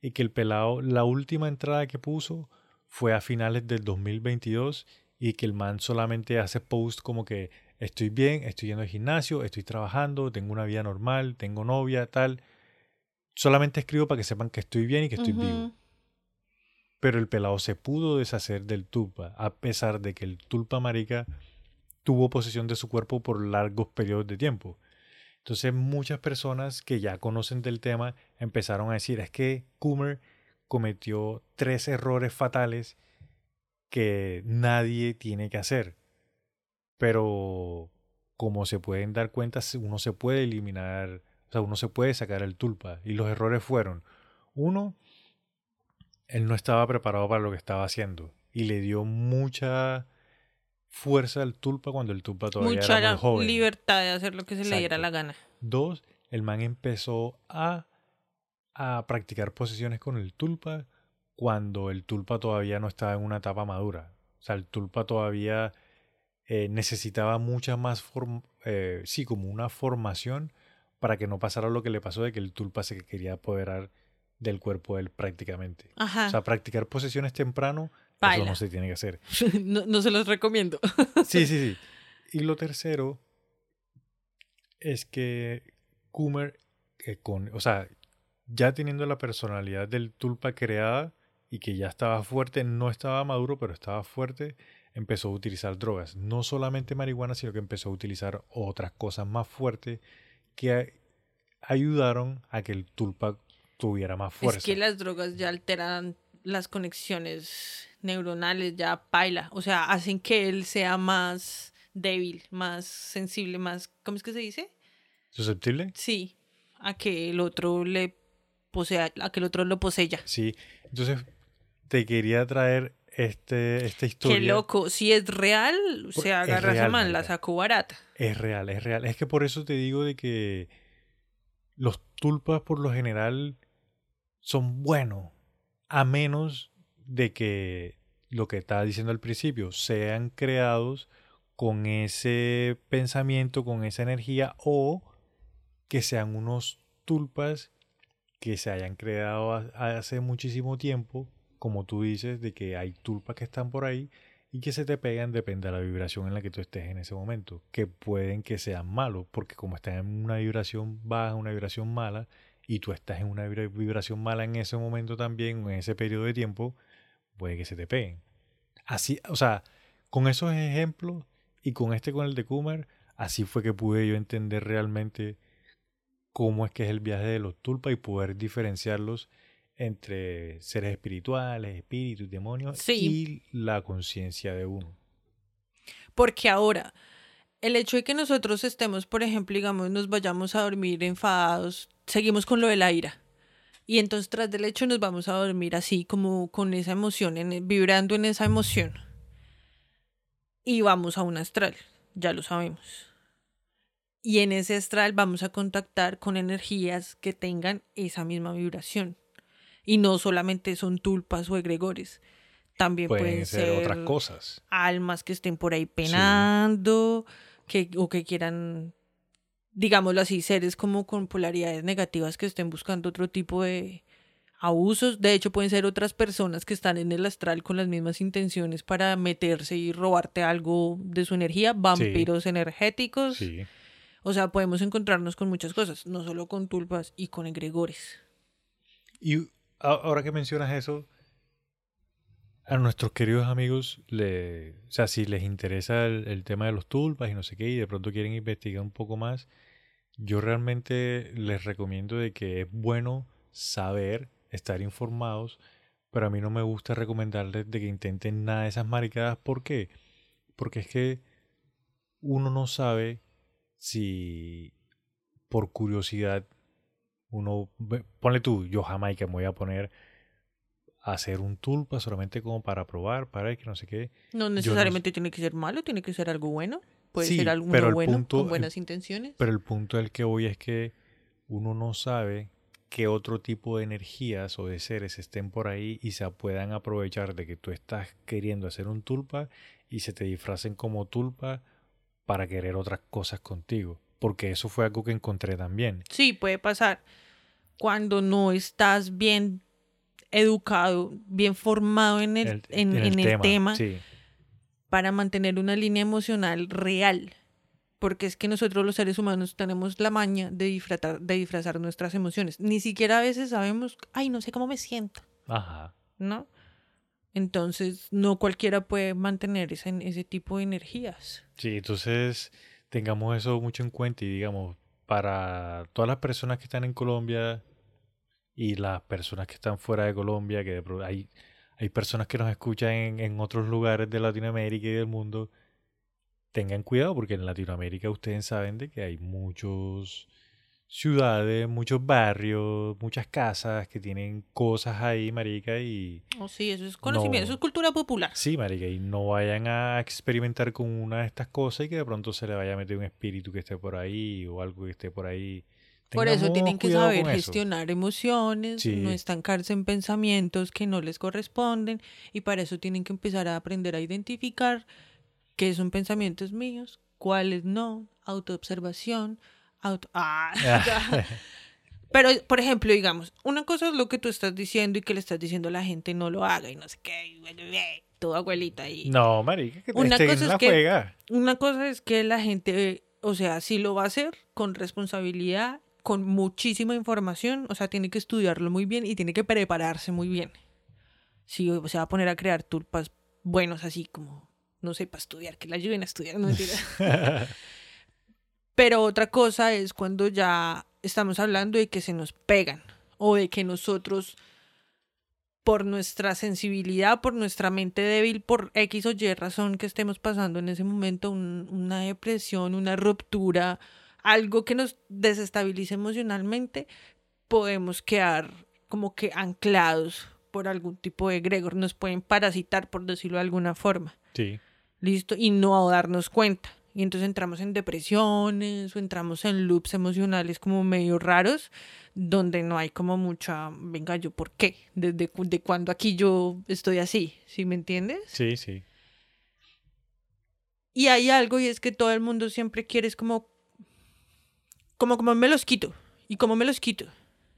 Y que el pelado, la última entrada que puso fue a finales del 2022 y que el man solamente hace post como que estoy bien, estoy yendo al gimnasio, estoy trabajando, tengo una vida normal, tengo novia, tal. Solamente escribo para que sepan que estoy bien y que estoy vivo. Pero el pelado se pudo deshacer del tulpa, a pesar de que el tulpa marica tuvo posesión de su cuerpo por largos periodos de tiempo. Entonces muchas personas que ya conocen del tema empezaron a decir, es que Coomer cometió tres errores fatales que nadie tiene que hacer. Pero como se pueden dar cuenta, uno se puede eliminar, o sea, uno se puede sacar el tulpa. Y los errores fueron, uno, él no estaba preparado para lo que estaba haciendo y le dio mucha fuerza al tulpa cuando el tulpa todavía era muy joven. libertad de hacer lo que se le diera la gana. Dos, el man empezó a, a practicar posiciones con el tulpa cuando el tulpa todavía no estaba en una etapa madura. O sea, el tulpa todavía eh, necesitaba mucha más, eh, sí, como una formación para que no pasara lo que le pasó de que el tulpa se quería apoderar del cuerpo de él prácticamente. O sea, practicar posesiones temprano, eso no se tiene que hacer. no, se los recomiendo. sí, sí, sí. Y lo tercero es que Coomer, eh, con, o sea, ya teniendo la personalidad del tulpa creada y que ya estaba fuerte, no estaba maduro, pero estaba fuerte, empezó a utilizar drogas. No solamente marihuana, sino que empezó a utilizar otras cosas más fuertes que ayudaron a que el tulpa tuviera más fuerza. Es que las drogas ya alteran las conexiones neuronales, ya paila. O sea, hacen que él sea más débil, más sensible, más. ¿Cómo es que se dice? ¿Susceptible? Sí. A que el otro le posea, a que el otro lo posea. Sí. Entonces, te quería traer este, esta historia. Qué loco. Si es real, o sea, agarra esa man, la sacó barata. Es real, es real. Es que por eso te digo de que los tulpas por lo general son buenos, a menos de que lo que estaba diciendo al principio, sean creados con ese pensamiento, con esa energía, o que sean unos tulpas que se hayan creado hace muchísimo tiempo, como tú dices, de que hay tulpas que están por ahí y que se te pegan depende de la vibración en la que tú estés en ese momento, que pueden que sean malos, porque como están en una vibración baja, una vibración mala, y tú estás en una vibración mala en ese momento también, en ese periodo de tiempo, puede que se te peguen. Así, o sea, con esos ejemplos y con este con el de Kumar, así fue que pude yo entender realmente cómo es que es el viaje de los tulpas y poder diferenciarlos entre seres espirituales, espíritus, demonios y la conciencia de uno. Porque ahora, el hecho de que nosotros estemos, por ejemplo, digamos, nos vayamos a dormir enfadados, seguimos con lo de la ira. Y entonces tras del hecho nos vamos a dormir así como con esa emoción, en, vibrando en esa emoción. Y vamos a un astral, ya lo sabemos. Y en ese astral vamos a contactar con energías que tengan esa misma vibración. Y no solamente son tulpas o egregores. También pueden, ser, otras cosas. Almas que estén por ahí penando, que, o que quieran digámoslo así, seres como con polaridades negativas que estén buscando otro tipo de abusos. De hecho, pueden ser otras personas que están en el astral con las mismas intenciones para meterse y robarte algo de su energía, vampiros energéticos. O sea, podemos encontrarnos con muchas cosas, no solo con tulpas y con egregores. Y ahora que mencionas eso, a nuestros queridos amigos, le, o sea, si les interesa el, tema de los tulpas y no sé qué, y de pronto quieren investigar un poco más, yo realmente les recomiendo de que es bueno saber, estar informados, pero a mí no me gusta recomendarles de que intenten nada de esas maricadas. ¿Por qué? Porque es que uno no sabe si por curiosidad uno, ponle tú, yo que me voy a poner hacer un tulpa solamente como para probar, para que no sé qué. No necesariamente tiene que ser malo, tiene que ser algo bueno. Puede ser algo bueno con buenas intenciones. Pero el punto del que voy es que uno no sabe que otro tipo de energías o de seres estén por ahí y se puedan aprovechar de que tú estás queriendo hacer un tulpa y se te disfracen como tulpa para querer otras cosas contigo. Porque eso fue algo que encontré también. Sí, puede pasar. Cuando no estás bien educado, bien formado en el, en, el, tema, para mantener una línea emocional real. Porque es que nosotros los seres humanos tenemos la maña de disfrazar, de disfrazar nuestras emociones. Ni siquiera a veces sabemos, ay, no sé cómo me siento. Ajá. ¿No? Entonces, no cualquiera puede mantener ese, ese tipo de energías. Sí, entonces tengamos eso mucho en cuenta y digamos, para todas las personas que están en Colombia y las personas que están fuera de Colombia, que hay, hay personas que nos escuchan en, en otros lugares de Latinoamérica y del mundo, tengan cuidado porque en Latinoamérica ustedes saben de que hay muchos ciudades, muchos barrios, muchas casas que tienen cosas ahí, marica, y... Oh, sí, eso es conocimiento, eso es cultura popular. Sí, marica, y no vayan a experimentar con una de estas cosas y que de pronto se le vaya a meter un espíritu que esté por ahí o algo que esté por ahí. Por eso tienen que saber gestionar emociones, no estancarse en pensamientos que no les corresponden y para eso tienen que empezar a aprender a identificar qué son pensamientos míos, cuáles no, autoobservación, Ah, Pero, por ejemplo, digamos, una cosa es lo que tú estás diciendo y que le estás diciendo a la gente no lo haga y no sé qué, tu abuelita y... No, marica, que una cosa es que, Una cosa es que la gente, o sea, sí lo va a hacer con responsabilidad, con muchísima información, o sea, tiene que estudiarlo muy bien y tiene que prepararse muy bien. Si se va a poner a crear tulpas buenos así como, no sé, para estudiar, que la ayuden a estudiar, no Pero otra cosa es cuando ya estamos hablando de que se nos pegan o de que nosotros, por nuestra sensibilidad, por nuestra mente débil, por X o Y razón que estemos pasando en ese momento, una depresión, una ruptura, algo que nos desestabilice emocionalmente, podemos quedar como que anclados por algún tipo de egregor, nos pueden parasitar, por decirlo de alguna forma. Sí. Listo, y no darnos cuenta y entonces entramos en depresiones o entramos en loops emocionales como medio raros, donde no hay como mucha, venga, yo, ¿por qué? ¿Desde de cuando aquí yo estoy así? ¿Sí me entiendes? Sí, sí. Y hay algo y es que todo el mundo siempre quiere es como, como, como me los quito. ¿Y cómo me los quito?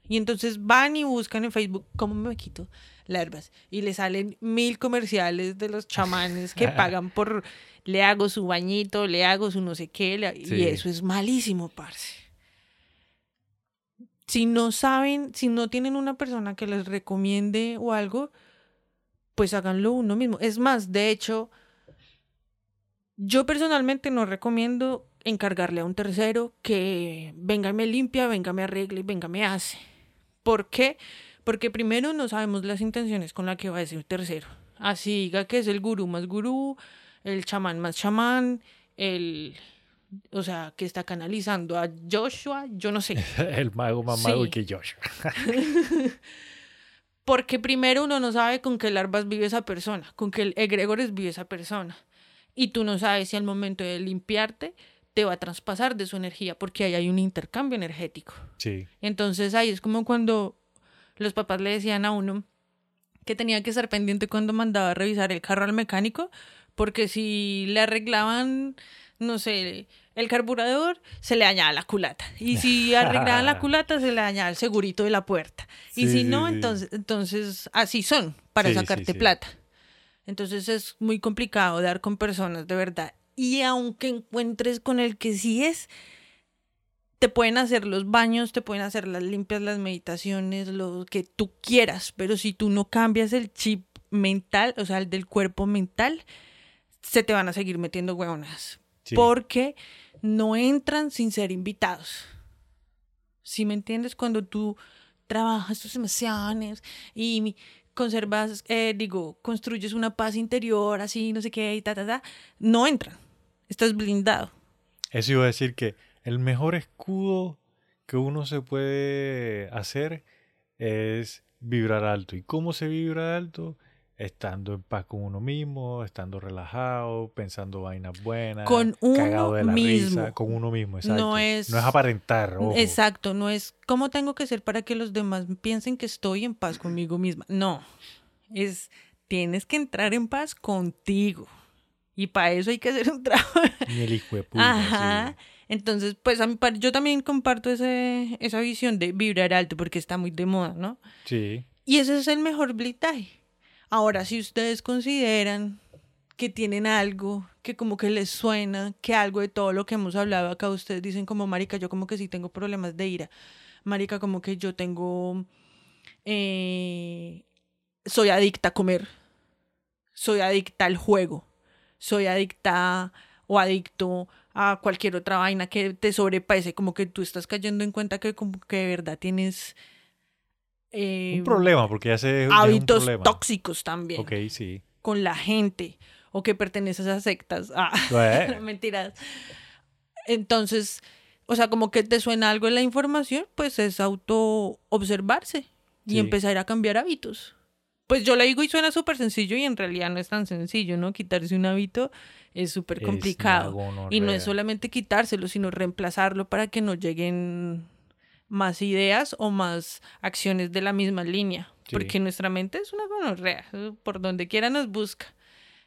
Y entonces van y buscan en Facebook cómo me quito larvas. Y le salen mil comerciales de los chamanes que pagan por le hago su bañito, le hago su no sé qué, y eso es malísimo, parce. Si no saben, si no tienen una persona que les recomiende o algo, pues háganlo uno mismo. Es más, de hecho, yo personalmente no recomiendo encargarle a un tercero que venga y me limpia, venga me arregle, venga me hace. ¿Por qué? Porque primero no sabemos las intenciones con las que va a decir tercero. Así diga que es el gurú más gurú, el chamán más chamán, el, o sea, que está canalizando a Joshua, yo no sé. el mago más mago que Joshua. Porque primero uno no sabe con qué larvas vive esa persona, con qué egregores vive esa persona. Y tú no sabes si al momento de limpiarte te va a traspasar de su energía, porque ahí hay un intercambio energético. Sí. Entonces ahí es como cuando los papás le decían a uno que tenía que estar pendiente cuando mandaba a revisar el carro al mecánico, porque si le arreglaban, no sé, el carburador, se le dañaba la culata. Y si arreglaban la culata, se le dañaba el segurito de la puerta. y si no, entonces, entonces así son para sacarte plata. Entonces es muy complicado dar con personas de verdad. Y aunque encuentres con el que sí es, te pueden hacer los baños, te pueden hacer las limpias, las meditaciones, lo que tú quieras, pero si tú no cambias el chip mental, o sea, el del cuerpo mental, se te van a seguir metiendo huevonas. Porque no entran sin ser invitados. Si me entiendes? Cuando tú trabajas tus emociones y conservas, eh, digo, construyes una paz interior, así, no sé qué, y ta, ta, ta, no entran. Estás blindado. Eso iba a decir que el mejor escudo que uno se puede hacer es vibrar alto. ¿Y cómo se vibra alto? estando en paz con uno mismo, estando relajado, pensando vainas buenas, Con uno cagado de la mismo. risa, con uno mismo, exacto. No es- no es aparentar, ojo. Exacto, no es cómo tengo que ser para que los demás piensen que estoy en paz conmigo misma. No, es tienes que entrar en paz contigo. Y para eso hay que hacer un trabajo. Ni el hijo de puta. Ajá. sí. Entonces, pues a mi par- yo también comparto ese, esa visión de vibrar alto porque está muy de moda, ¿no? Sí, Y ese es el mejor blindaje. Ahora, si ustedes consideran que tienen algo que como que les suena, que algo de todo lo que hemos hablado acá, ustedes dicen como, marica, yo como que sí tengo problemas de ira. Marica, como que yo tengo... eh, soy adicta a comer. Soy adicta al juego. Soy adicta o adicto a cualquier otra vaina que te sobrepase, como que tú estás cayendo en cuenta que como que de verdad tienes... eh, un problema, porque ya se ya es un hábitos tóxicos también Ok, sí. con la gente o que perteneces a sectas. Ah, Eh, mentiras. Entonces, o sea, como que te suena algo en la información, pues es auto observarse y Sí. empezar a cambiar hábitos. Pues yo le digo y suena súper sencillo y en realidad no es tan sencillo, ¿no? Quitarse un hábito es súper complicado. Y no es solamente quitárselo, sino reemplazarlo para que no lleguen más ideas o más acciones de la misma línea. Sí. Porque nuestra mente es una gonorrea, por donde quiera nos busca.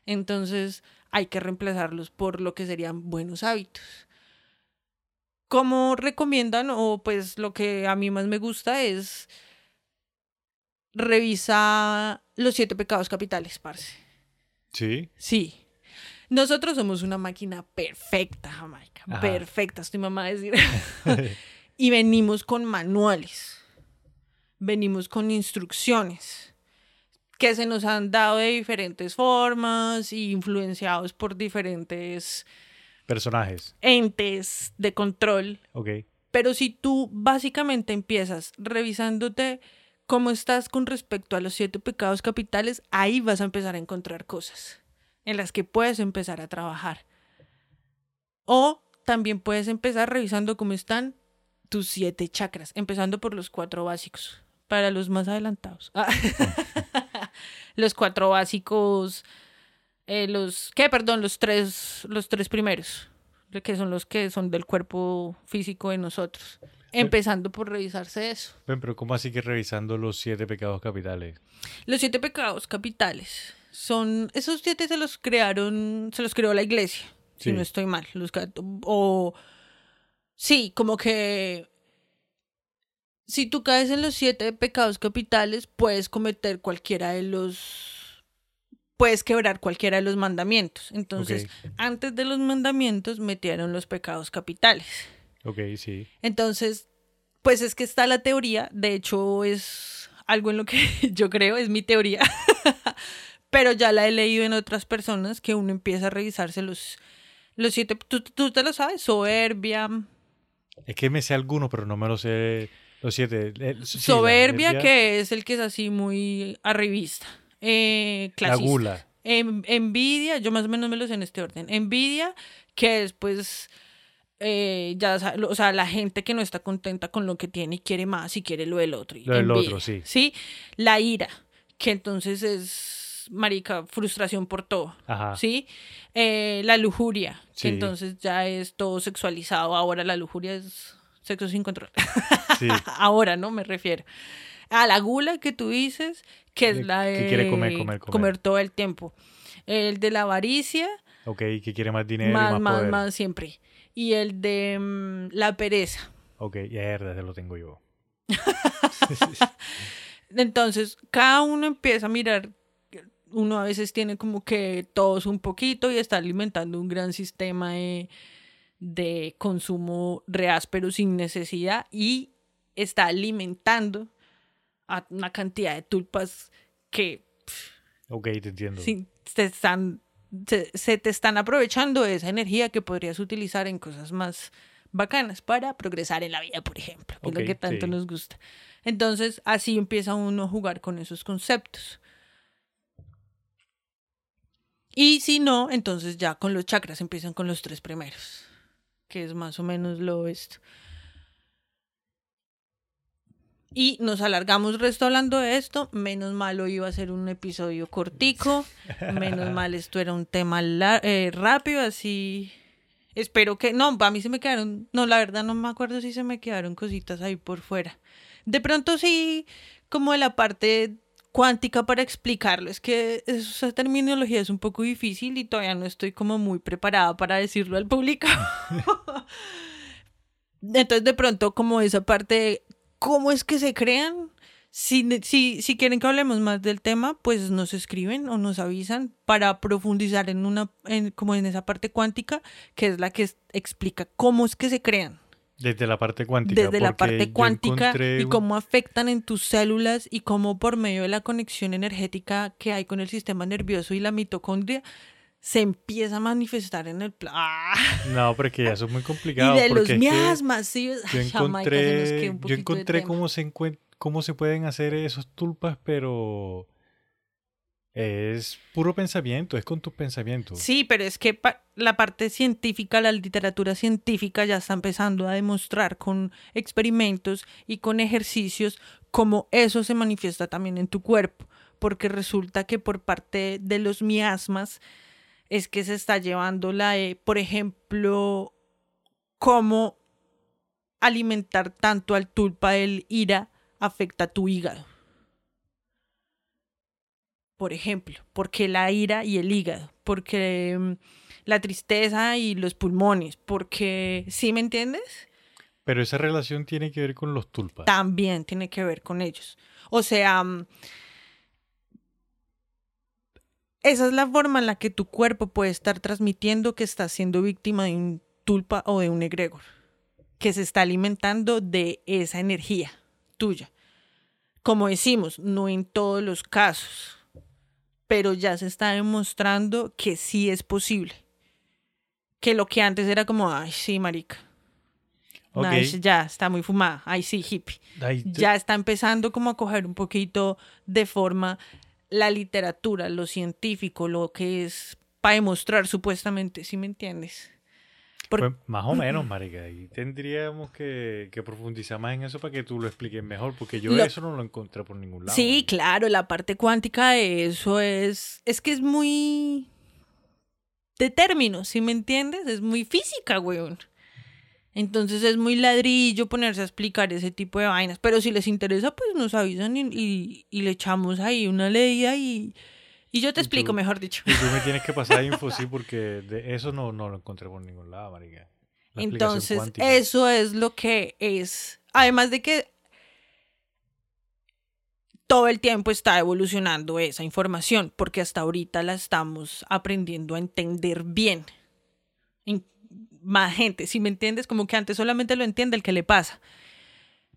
Entonces hay que reemplazarlos por lo que serían buenos hábitos. Como recomiendan, o pues lo que a mí más me gusta es revisa los siete pecados capitales, parce. Sí, Sí. Nosotros somos una máquina perfecta, Jamaica. Ajá. Perfecta, estoy mamá de decir. y venimos con manuales. Venimos con instrucciones que se nos han dado de diferentes formas y influenciados por diferentes personajes. entes de control Ok, pero si tú básicamente empiezas revisándote cómo estás con respecto a los siete pecados capitales, ahí vas a empezar a encontrar cosas en las que puedes empezar a trabajar. O también puedes empezar revisando cómo están tus siete chakras, empezando por los cuatro básicos, para los más adelantados. Ah. los cuatro básicos, eh, los, ¿qué? Perdón, los tres, los tres primeros, que son los que son del cuerpo físico de nosotros. Empezando por revisarse eso. Ven, pero ¿cómo así que revisando los siete pecados capitales? Los siete pecados capitales son, esos siete se los crearon, se los creó la iglesia, si no estoy mal. Los, o, sí, como que si tú caes en los siete pecados capitales, puedes cometer cualquiera de los, puedes quebrar cualquiera de los mandamientos. Entonces, antes de los mandamientos metieron los pecados capitales. Ok, sí. Entonces, pues es que está la teoría, de hecho es algo en lo que yo creo, es mi teoría, pero ya la he leído en otras personas que uno empieza a revisarse los, los siete, tú, tú te lo sabes, soberbia, Es que me sé algunos, pero no me lo sé los siete. Sí, la soberbia que es el que es así muy arribista, eh, La clasista. gula. En- envidia, yo más o menos me lo sé en este orden. Envidia, que es pues, eh, ya, o sea, la gente que no está contenta con lo que tiene y quiere más y quiere lo del otro. y Lo del envidia, otro, sí. Sí, la ira, que entonces es, marica, frustración por todo. Ajá. ¿Sí? Eh, la lujuria, que Sí. entonces ya es todo sexualizado. Ahora la lujuria es sexo sin control. Sí. Ahora, ¿no? Me refiero. A la gula que tú dices, que es Que- la de que quiere comer, comer, comer. todo el tiempo. El de la avaricia, Ok, que quiere más dinero más, y más, más, poder. más siempre. Y el de mm, la pereza. Ok, ya se lo tengo yo. Entonces, cada uno empieza a mirar, uno a veces tiene como que todos un poquito y está alimentando un gran sistema de, de consumo real, pero sin necesidad, y está alimentando a una cantidad de tulpas que Ok, te entiendo. sí, te están, se, se te están aprovechando de esa energía que podrías utilizar en cosas más bacanas para progresar en la vida, por ejemplo, que es lo que tanto sí. nos gusta. Entonces, así empieza uno a jugar con esos conceptos. Y si no, entonces ya con los chakras empiezan con los tres primeros, que es más o menos lo esto. Y nos alargamos resto hablando de esto. Menos mal hoy iba a ser un episodio cortico. Menos mal esto era un tema eh, rápido, así. Espero que. No, a mí se me quedaron. No, la verdad no me acuerdo si se me quedaron cositas ahí por fuera. De pronto sí, como de la parte cuántica para explicarlo. Es que esa terminología es un poco difícil y todavía no estoy como muy preparada para decirlo al público. Entonces, de pronto, como esa parte cómo es que se crean. Si, si, si quieren que hablemos más del tema, pues nos escriben o nos avisan para profundizar en una, en, como en esa parte cuántica, que es la que es- explica cómo es que se crean Desde la parte cuántica. desde la parte cuántica y cómo afectan en tus células y cómo por medio de la conexión energética que hay con el sistema nervioso y la mitocondria se empieza a manifestar en el plan. No, pero es que ya eso es muy complicado. y de los porque miasmas, sí. Yo Jamaica, encontré, yo encontré cómo se encuent- cómo se pueden hacer esos tulpas, pero es puro pensamiento, es con tus pensamientos. Sí, pero es que pa- la parte científica, la literatura científica ya está empezando a demostrar con experimentos y con ejercicios cómo eso se manifiesta también en tu cuerpo, porque resulta que por parte de los miasmas es que se está llevando la, eh, por ejemplo, cómo alimentar tanto al tulpa del ira afecta a tu hígado. Por ejemplo, porque la ira y el hígado, porque mm, la tristeza y los pulmones, porque, ¿sí me entiendes? Pero esa relación tiene que ver con los tulpas. También tiene que ver con ellos. O sea, mm, esa es la forma en la que tu cuerpo puede estar transmitiendo que estás siendo víctima de un tulpa o de un egregor, que se está alimentando de esa energía tuya. Como decimos, no en todos los casos, pero ya se está demostrando que sí es posible. Que lo que antes era como, ay, sí, marica. Ok. Ay, sí, ya está muy fumada. Ay, sí, hippie. Ay, Ya está empezando como a coger un poquito de forma la literatura, lo científico, lo que es para demostrar supuestamente, ¿sí me entiendes? Pues, más o menos, marica. Y tendríamos que, que profundizar más en eso para que tú lo expliques mejor, porque yo Lo- eso no lo encontré por ningún lado. Sí, claro, la parte cuántica de eso es, es que es muy de términos, ¿sí me entiendes? Es muy física, weón. Entonces es muy ladrillo ponerse a explicar ese tipo de vainas. Pero si les interesa, pues nos avisan y, y- y le echamos ahí una leída y, y yo te explico, tú- mejor dicho. Y tú me tienes que pasar info, sí, porque de eso no, no lo encontré por ningún lado, marica. La Entonces, cuántica. eso es lo que es. Además de que todo el tiempo está evolucionando esa información, porque hasta ahorita la estamos aprendiendo a entender bien. Más gente, si me entiendes, como que antes solamente lo entiende el que le pasa.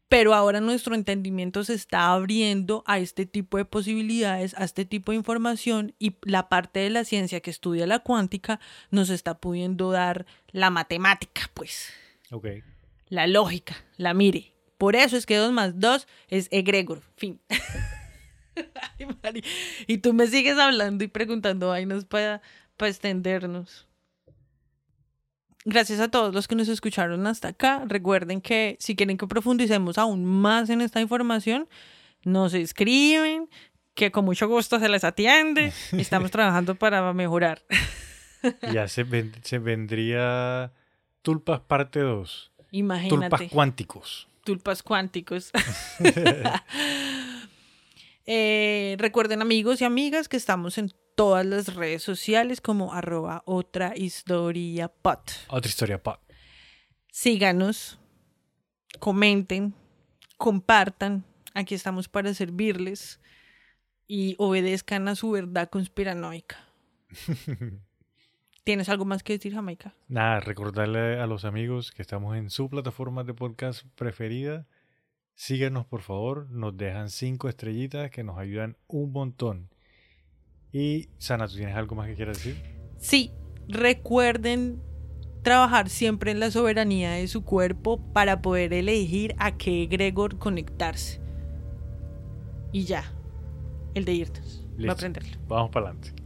Pero ahora nuestro entendimiento se está abriendo a este tipo de posibilidades, a este tipo de información y la parte de la ciencia que estudia la cuántica nos está pudiendo dar la matemática, pues, Ok. la lógica, la mire. Por eso es que 2 más 2 es egregor, fin. Y tú me sigues hablando y preguntando vainas para extendernos. Gracias a todos los que nos escucharon hasta acá. Recuerden que si quieren que profundicemos aún más en esta información, nos escriben, que con mucho gusto se les atiende. Estamos trabajando para mejorar. Ya se, ven- se vendría Tulpas parte 2. Tulpas Imagínate. cuánticos. tulpas cuánticos. Eh, recuerden amigos y amigas que estamos en todas las redes sociales como arroba otra historia pot. Otra historia, pa. Síganos, comenten, compartan. Aquí estamos para servirles y obedezcan a su verdad conspiranoica. ¿Tienes algo más que decir, Jamaica? Nada, recordarle a los amigos que estamos en su plataforma de podcast preferida. Síganos, por favor. Nos dejan cinco estrellitas que nos ayudan un montón. Y, Sana, ¿tú tienes algo más que quieras decir? Sí, recuerden trabajar siempre en la soberanía de su cuerpo para poder elegir a qué egregor conectarse. Y ya, el de irnos. Va a aprenderlo. Vamos para adelante.